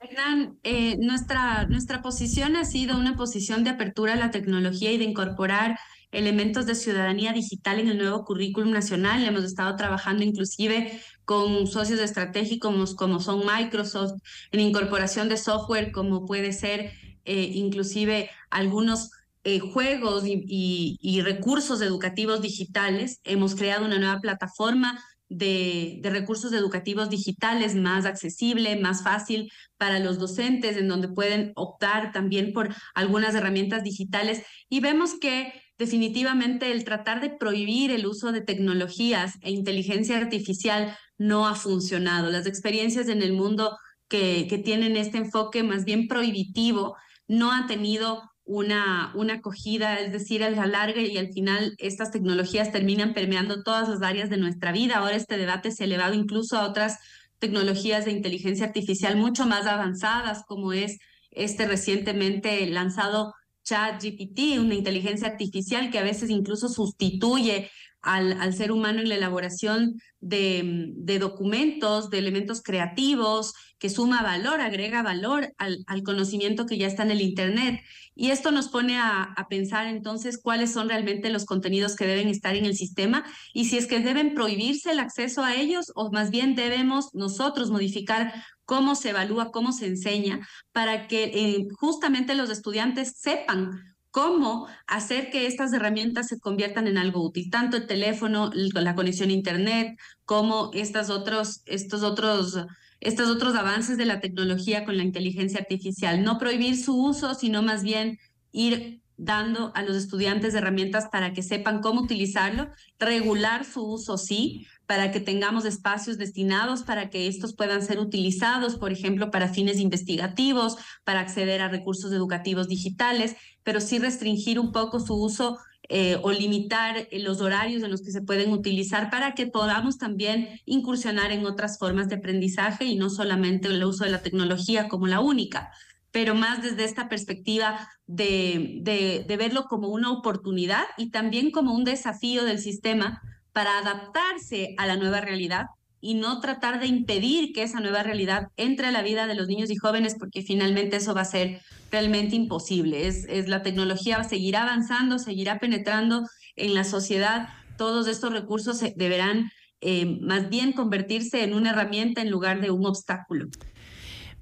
Speaker 27: Hernán, eh, nuestra, nuestra posición ha sido una posición de apertura a la tecnología y de incorporar elementos de ciudadanía digital en el nuevo currículum nacional. Hemos estado trabajando inclusive con socios estratégicos como son Microsoft en incorporación de software como puede ser eh, inclusive algunos eh, juegos y, recursos educativos digitales. Hemos creado una nueva plataforma de, recursos educativos digitales más accesible, más fácil para los docentes, en donde pueden optar también por algunas herramientas digitales. Y vemos que definitivamente el tratar de prohibir el uso de tecnologías e inteligencia artificial no ha funcionado. Las experiencias en el mundo que, tienen este enfoque más bien prohibitivo no han tenido una, una acogida, es decir, a la larga y al final estas tecnologías terminan permeando todas las áreas de nuestra vida. Ahora este debate se ha elevado incluso a otras tecnologías de inteligencia artificial mucho más avanzadas, como es este recientemente lanzado ChatGPT, una inteligencia artificial que a veces incluso sustituye al, al ser humano en la elaboración de, de, documentos, de elementos creativos, que suma valor, agrega valor al, al, conocimiento que ya está en el Internet. Y esto nos pone a, a pensar entonces cuáles son realmente los contenidos que deben estar en el sistema y si es que deben prohibirse el acceso a ellos o más bien debemos nosotros modificar cómo se evalúa, cómo se enseña, para que eh, justamente los estudiantes sepan cómo hacer que estas herramientas se conviertan en algo útil, tanto el teléfono, la conexión a internet, como estas otros, estos otros estos otros avances de la tecnología con la inteligencia artificial. No prohibir su uso, sino más bien ir dando a los estudiantes herramientas para que sepan cómo utilizarlo, regular su uso sí, para que tengamos espacios destinados para que estos puedan ser utilizados, por ejemplo, para fines investigativos, para acceder a recursos educativos digitales, pero sí restringir un poco su uso eh, o limitar los horarios en los que se pueden utilizar para que podamos también incursionar en otras formas de aprendizaje y no solamente el uso de la tecnología como la única pero más desde esta perspectiva de verlo como una oportunidad y también como un desafío del sistema para adaptarse a la nueva realidad y no tratar de impedir que esa nueva realidad entre a la vida de los niños y jóvenes, porque finalmente eso va a ser realmente imposible. Es, es la tecnología seguirá avanzando, seguirá penetrando en la sociedad. Todos estos recursos deberán eh, más bien convertirse en una herramienta en lugar de un obstáculo.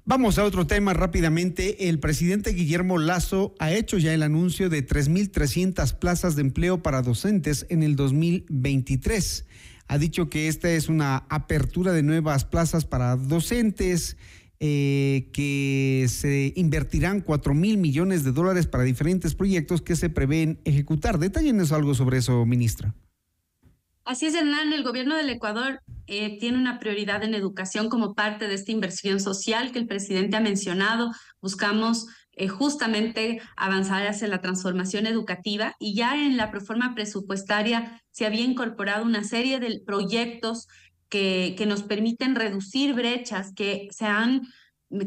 Speaker 5: Vamos a otro tema rápidamente. El presidente Guillermo Lazo ha hecho ya el anuncio de 3.300 plazas de empleo para docentes en el 2023. Ha dicho que esta es una apertura de nuevas plazas para docentes. Eh, que se invertirán 4 mil millones de dólares para diferentes proyectos que se prevén ejecutar. Detállenos algo sobre eso, ministra.
Speaker 27: Así es, Hernán. El gobierno del Ecuador eh, tiene una prioridad en educación como parte de esta inversión social que el presidente ha mencionado. Buscamos eh, justamente avanzar hacia la transformación educativa y ya en la proforma presupuestaria se había incorporado una serie de proyectos que, que nos permiten reducir brechas que se han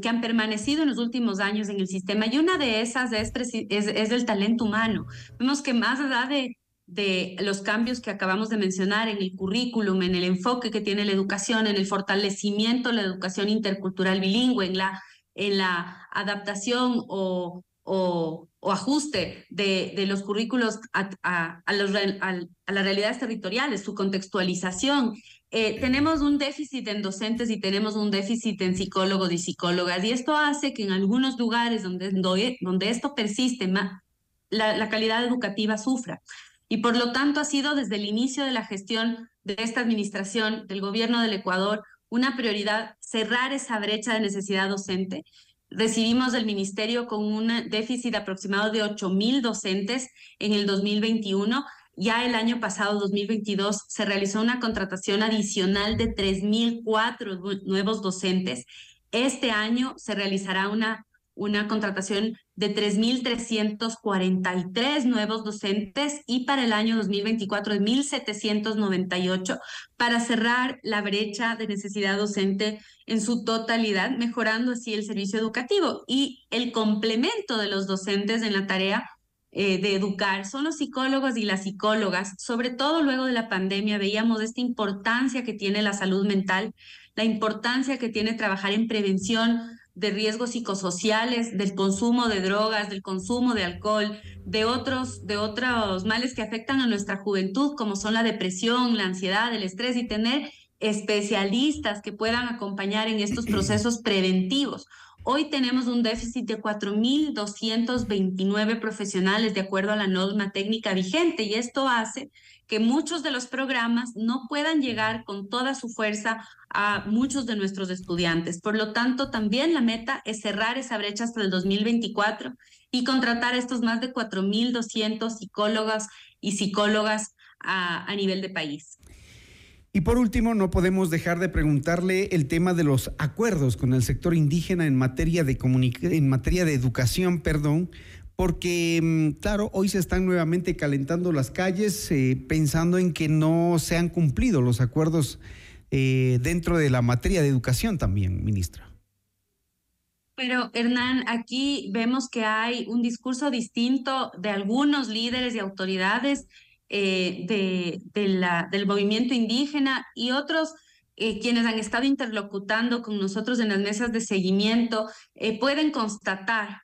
Speaker 27: que han permanecido en los últimos años en el sistema y una de esas es, es, es el talento humano. Vemos que más allá de de los cambios que acabamos de mencionar en el currículum, en el enfoque que tiene la educación, en el fortalecimiento de la educación intercultural bilingüe, en la, en la adaptación o, o, ajuste de, de, los currículos a, a, los, a, las realidades territoriales, su contextualización. Eh, tenemos un déficit en docentes y tenemos un déficit en psicólogos y psicólogas, y esto hace que en algunos lugares donde, donde esto persiste más, la, calidad educativa sufra. Y por lo tanto ha sido desde el inicio de la gestión de esta administración, del gobierno del Ecuador, una prioridad cerrar esa brecha de necesidad docente. Recibimos del ministerio con un déficit aproximado de 8 mil docentes en el 2021 ya el año pasado, 2022, se realizó una contratación adicional de 3.004 nuevos docentes. Este año se realizará una, una contratación de 3.343 nuevos docentes y para el año 2024 de 1.798 para cerrar la brecha de necesidad docente en su totalidad, mejorando así el servicio educativo y el complemento de los docentes en la tarea eh, de educar son los psicólogos y las psicólogas. Sobre todo luego de la pandemia veíamos esta importancia que tiene la salud mental, la importancia que tiene trabajar en prevención de riesgos psicosociales, del consumo de drogas, del consumo de alcohol, de otros, de otros males que afectan a nuestra juventud, como son la depresión, la ansiedad, el estrés, y tener especialistas que puedan acompañar en estos procesos preventivos. Hoy tenemos un déficit de 4.229 profesionales de acuerdo a la norma técnica vigente y esto hace que muchos de los programas no puedan llegar con toda su fuerza a muchos de nuestros estudiantes. Por lo tanto, también la meta es cerrar esa brecha hasta el 2024 y contratar a estos más de 4.200 psicólogos y psicólogas a, a nivel de país.
Speaker 5: Y por último, no podemos dejar de preguntarle el tema de los acuerdos con el sector indígena en materia de en materia de educación, perdón, porque mm, claro, hoy se están nuevamente calentando las calles eh, pensando en que no se han cumplido los acuerdos eh, dentro de la materia de educación también, ministra.
Speaker 27: Pero Hernán, aquí vemos que hay un discurso distinto de algunos líderes y autoridades eh, del movimiento indígena y otros quienes han estado interlocutando con nosotros en las mesas de seguimiento pueden constatar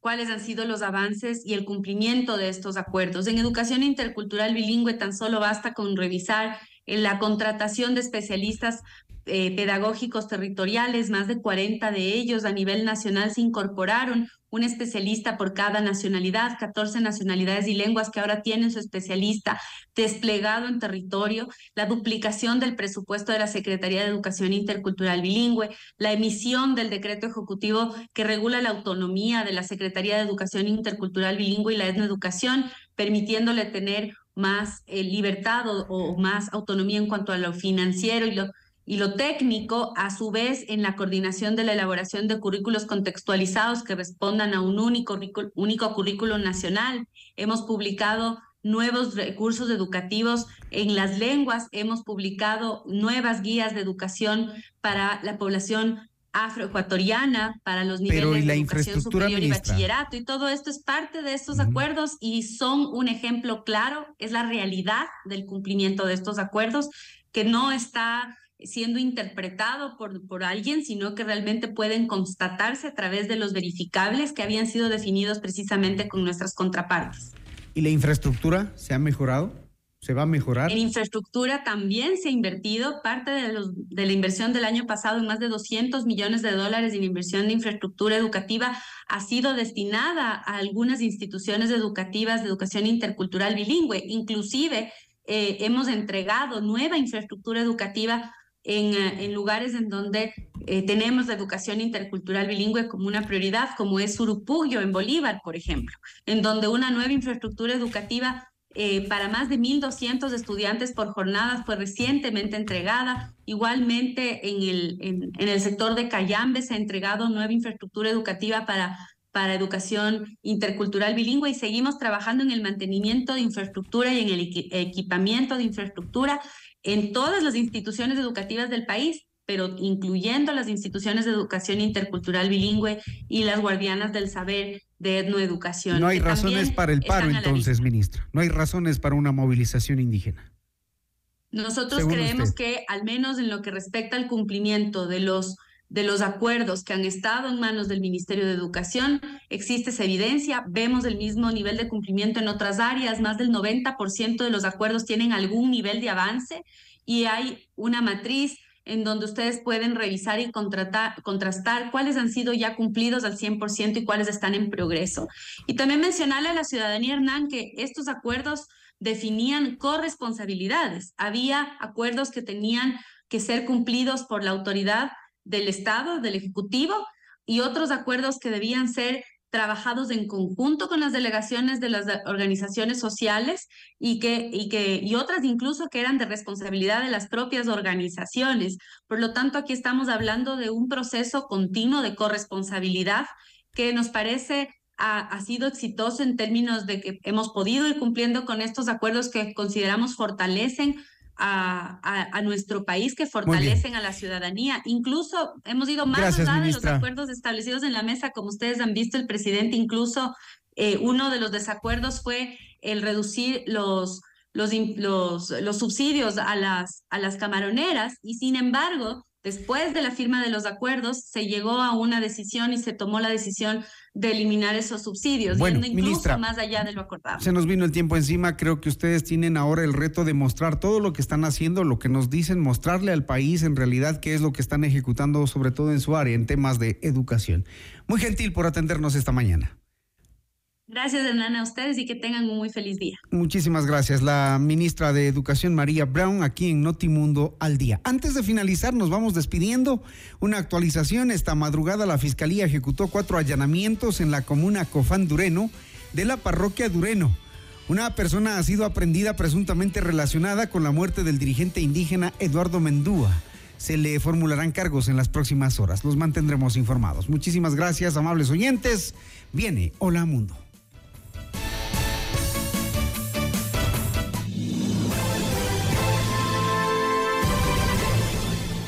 Speaker 27: cuáles han sido los avances y el cumplimiento de estos acuerdos. En educación intercultural bilingüe tan solo basta con revisar la contratación de especialistas pedagógicos territoriales, más de 40 de ellos a nivel nacional se incorporaron, un especialista por cada nacionalidad, 14 nacionalidades y lenguas que ahora tienen su especialista desplegado en territorio, la duplicación del presupuesto de la Secretaría de Educación Intercultural Bilingüe, la emisión del decreto ejecutivo que regula la autonomía de la Secretaría de Educación Intercultural Bilingüe y la etnoeducación, permitiéndole tener más eh, libertad o, o más autonomía en cuanto a lo financiero y lo y lo técnico, a su vez, en la coordinación de la elaboración de currículos contextualizados que respondan a un único, único currículo nacional. Hemos publicado nuevos recursos educativos en las lenguas, hemos publicado nuevas guías de educación para la población afroecuatoriana, para los niveles de educación superior y bachillerato, y todo esto es parte de estos acuerdos y son un ejemplo claro, es la realidad del cumplimiento de estos acuerdos, que no está siendo interpretado por, por alguien, sino que realmente pueden constatarse a través de los verificables que habían sido definidos precisamente con nuestras contrapartes.
Speaker 5: ¿Y la infraestructura se ha mejorado? ¿Se va a mejorar?
Speaker 27: En infraestructura también se ha invertido. Parte de, la inversión del año pasado, en más de 200 millones de dólares en inversión de infraestructura educativa, ha sido destinada a algunas instituciones educativas de educación intercultural bilingüe. Inclusive eh, hemos entregado nueva infraestructura educativa eh, en, lugares en donde eh, tenemos la educación intercultural bilingüe como una prioridad, como es Surupugio en Bolívar, por ejemplo, en donde una nueva infraestructura educativa eh, para más de 1.200 estudiantes por jornada fue recientemente entregada. Igualmente, en el, en, el sector de Cayambe se ha entregado nueva infraestructura educativa para, para educación intercultural bilingüe y seguimos trabajando en el mantenimiento de infraestructura y en el equipamiento de infraestructura en todas las instituciones educativas del país, pero incluyendo las instituciones de educación intercultural bilingüe y las guardianas del saber de etnoeducación.
Speaker 5: No hay razones para el paro entonces, ministra. No hay razones para una movilización indígena.
Speaker 27: Nosotros creemos que al menos en lo que respecta al cumplimiento de los de los acuerdos que han estado en manos del Ministerio de Educación, existe esa evidencia, vemos el mismo nivel de cumplimiento en otras áreas, más del 90% de los acuerdos tienen algún nivel de avance y hay una matriz en donde ustedes pueden revisar y contrastar cuáles han sido ya cumplidos al 100% y cuáles están en progreso. Y también mencionarle a la ciudadanía, Hernán, que estos acuerdos definían corresponsabilidades. Había acuerdos que tenían que ser cumplidos por la autoridad del Estado, del Ejecutivo, y otros acuerdos que debían ser trabajados en conjunto con las delegaciones de las organizaciones sociales y que y que y otras incluso que eran de responsabilidad de las propias organizaciones. Por lo tanto, aquí estamos hablando de un proceso continuo de corresponsabilidad que nos parece ha, sido exitoso en términos de que hemos podido ir cumpliendo con estos acuerdos que consideramos fortalecen a, nuestro país, que fortalecen a la ciudadanía. Incluso hemos ido más allá de los acuerdos establecidos en la mesa, como ustedes han visto, el presidente incluso eh, uno de los desacuerdos fue el reducir los, los, los, los subsidios a las, a las camaroneras y sin embargo Después de la firma de los acuerdos, se llegó a una decisión y se tomó la decisión de eliminar esos subsidios, yendo incluso más allá de lo acordado.
Speaker 5: Se nos vino el tiempo encima. Creo que ustedes tienen ahora el reto de mostrar todo lo que están haciendo, lo que nos dicen, mostrarle al país en realidad qué es lo que están ejecutando, sobre todo en su área, en temas de educación. Muy gentil por atendernos esta mañana.
Speaker 27: Gracias, Hernán, a ustedes y que tengan un muy feliz día.
Speaker 5: Muchísimas gracias. La ministra de Educación, María Brown, aquí en Notimundo al día. Antes de finalizar, nos vamos despidiendo. Una actualización. Esta madrugada la Fiscalía ejecutó cuatro allanamientos en la comuna Cofán Dureno de la parroquia Dureno. Una persona ha sido aprendida presuntamente relacionada con la muerte del dirigente indígena Eduardo Mendúa. Se le formularán cargos en las próximas horas. Los mantendremos informados. Muchísimas gracias, amables oyentes. Viene Hola Mundo.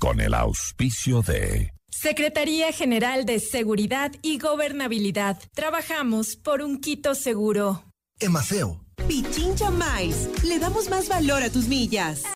Speaker 18: Con el auspicio de...
Speaker 25: Secretaría General de Seguridad y Gobernabilidad. Trabajamos por un Quito seguro.
Speaker 21: Emaceo.
Speaker 3: Pichincha Mais. Le damos más valor a tus millas.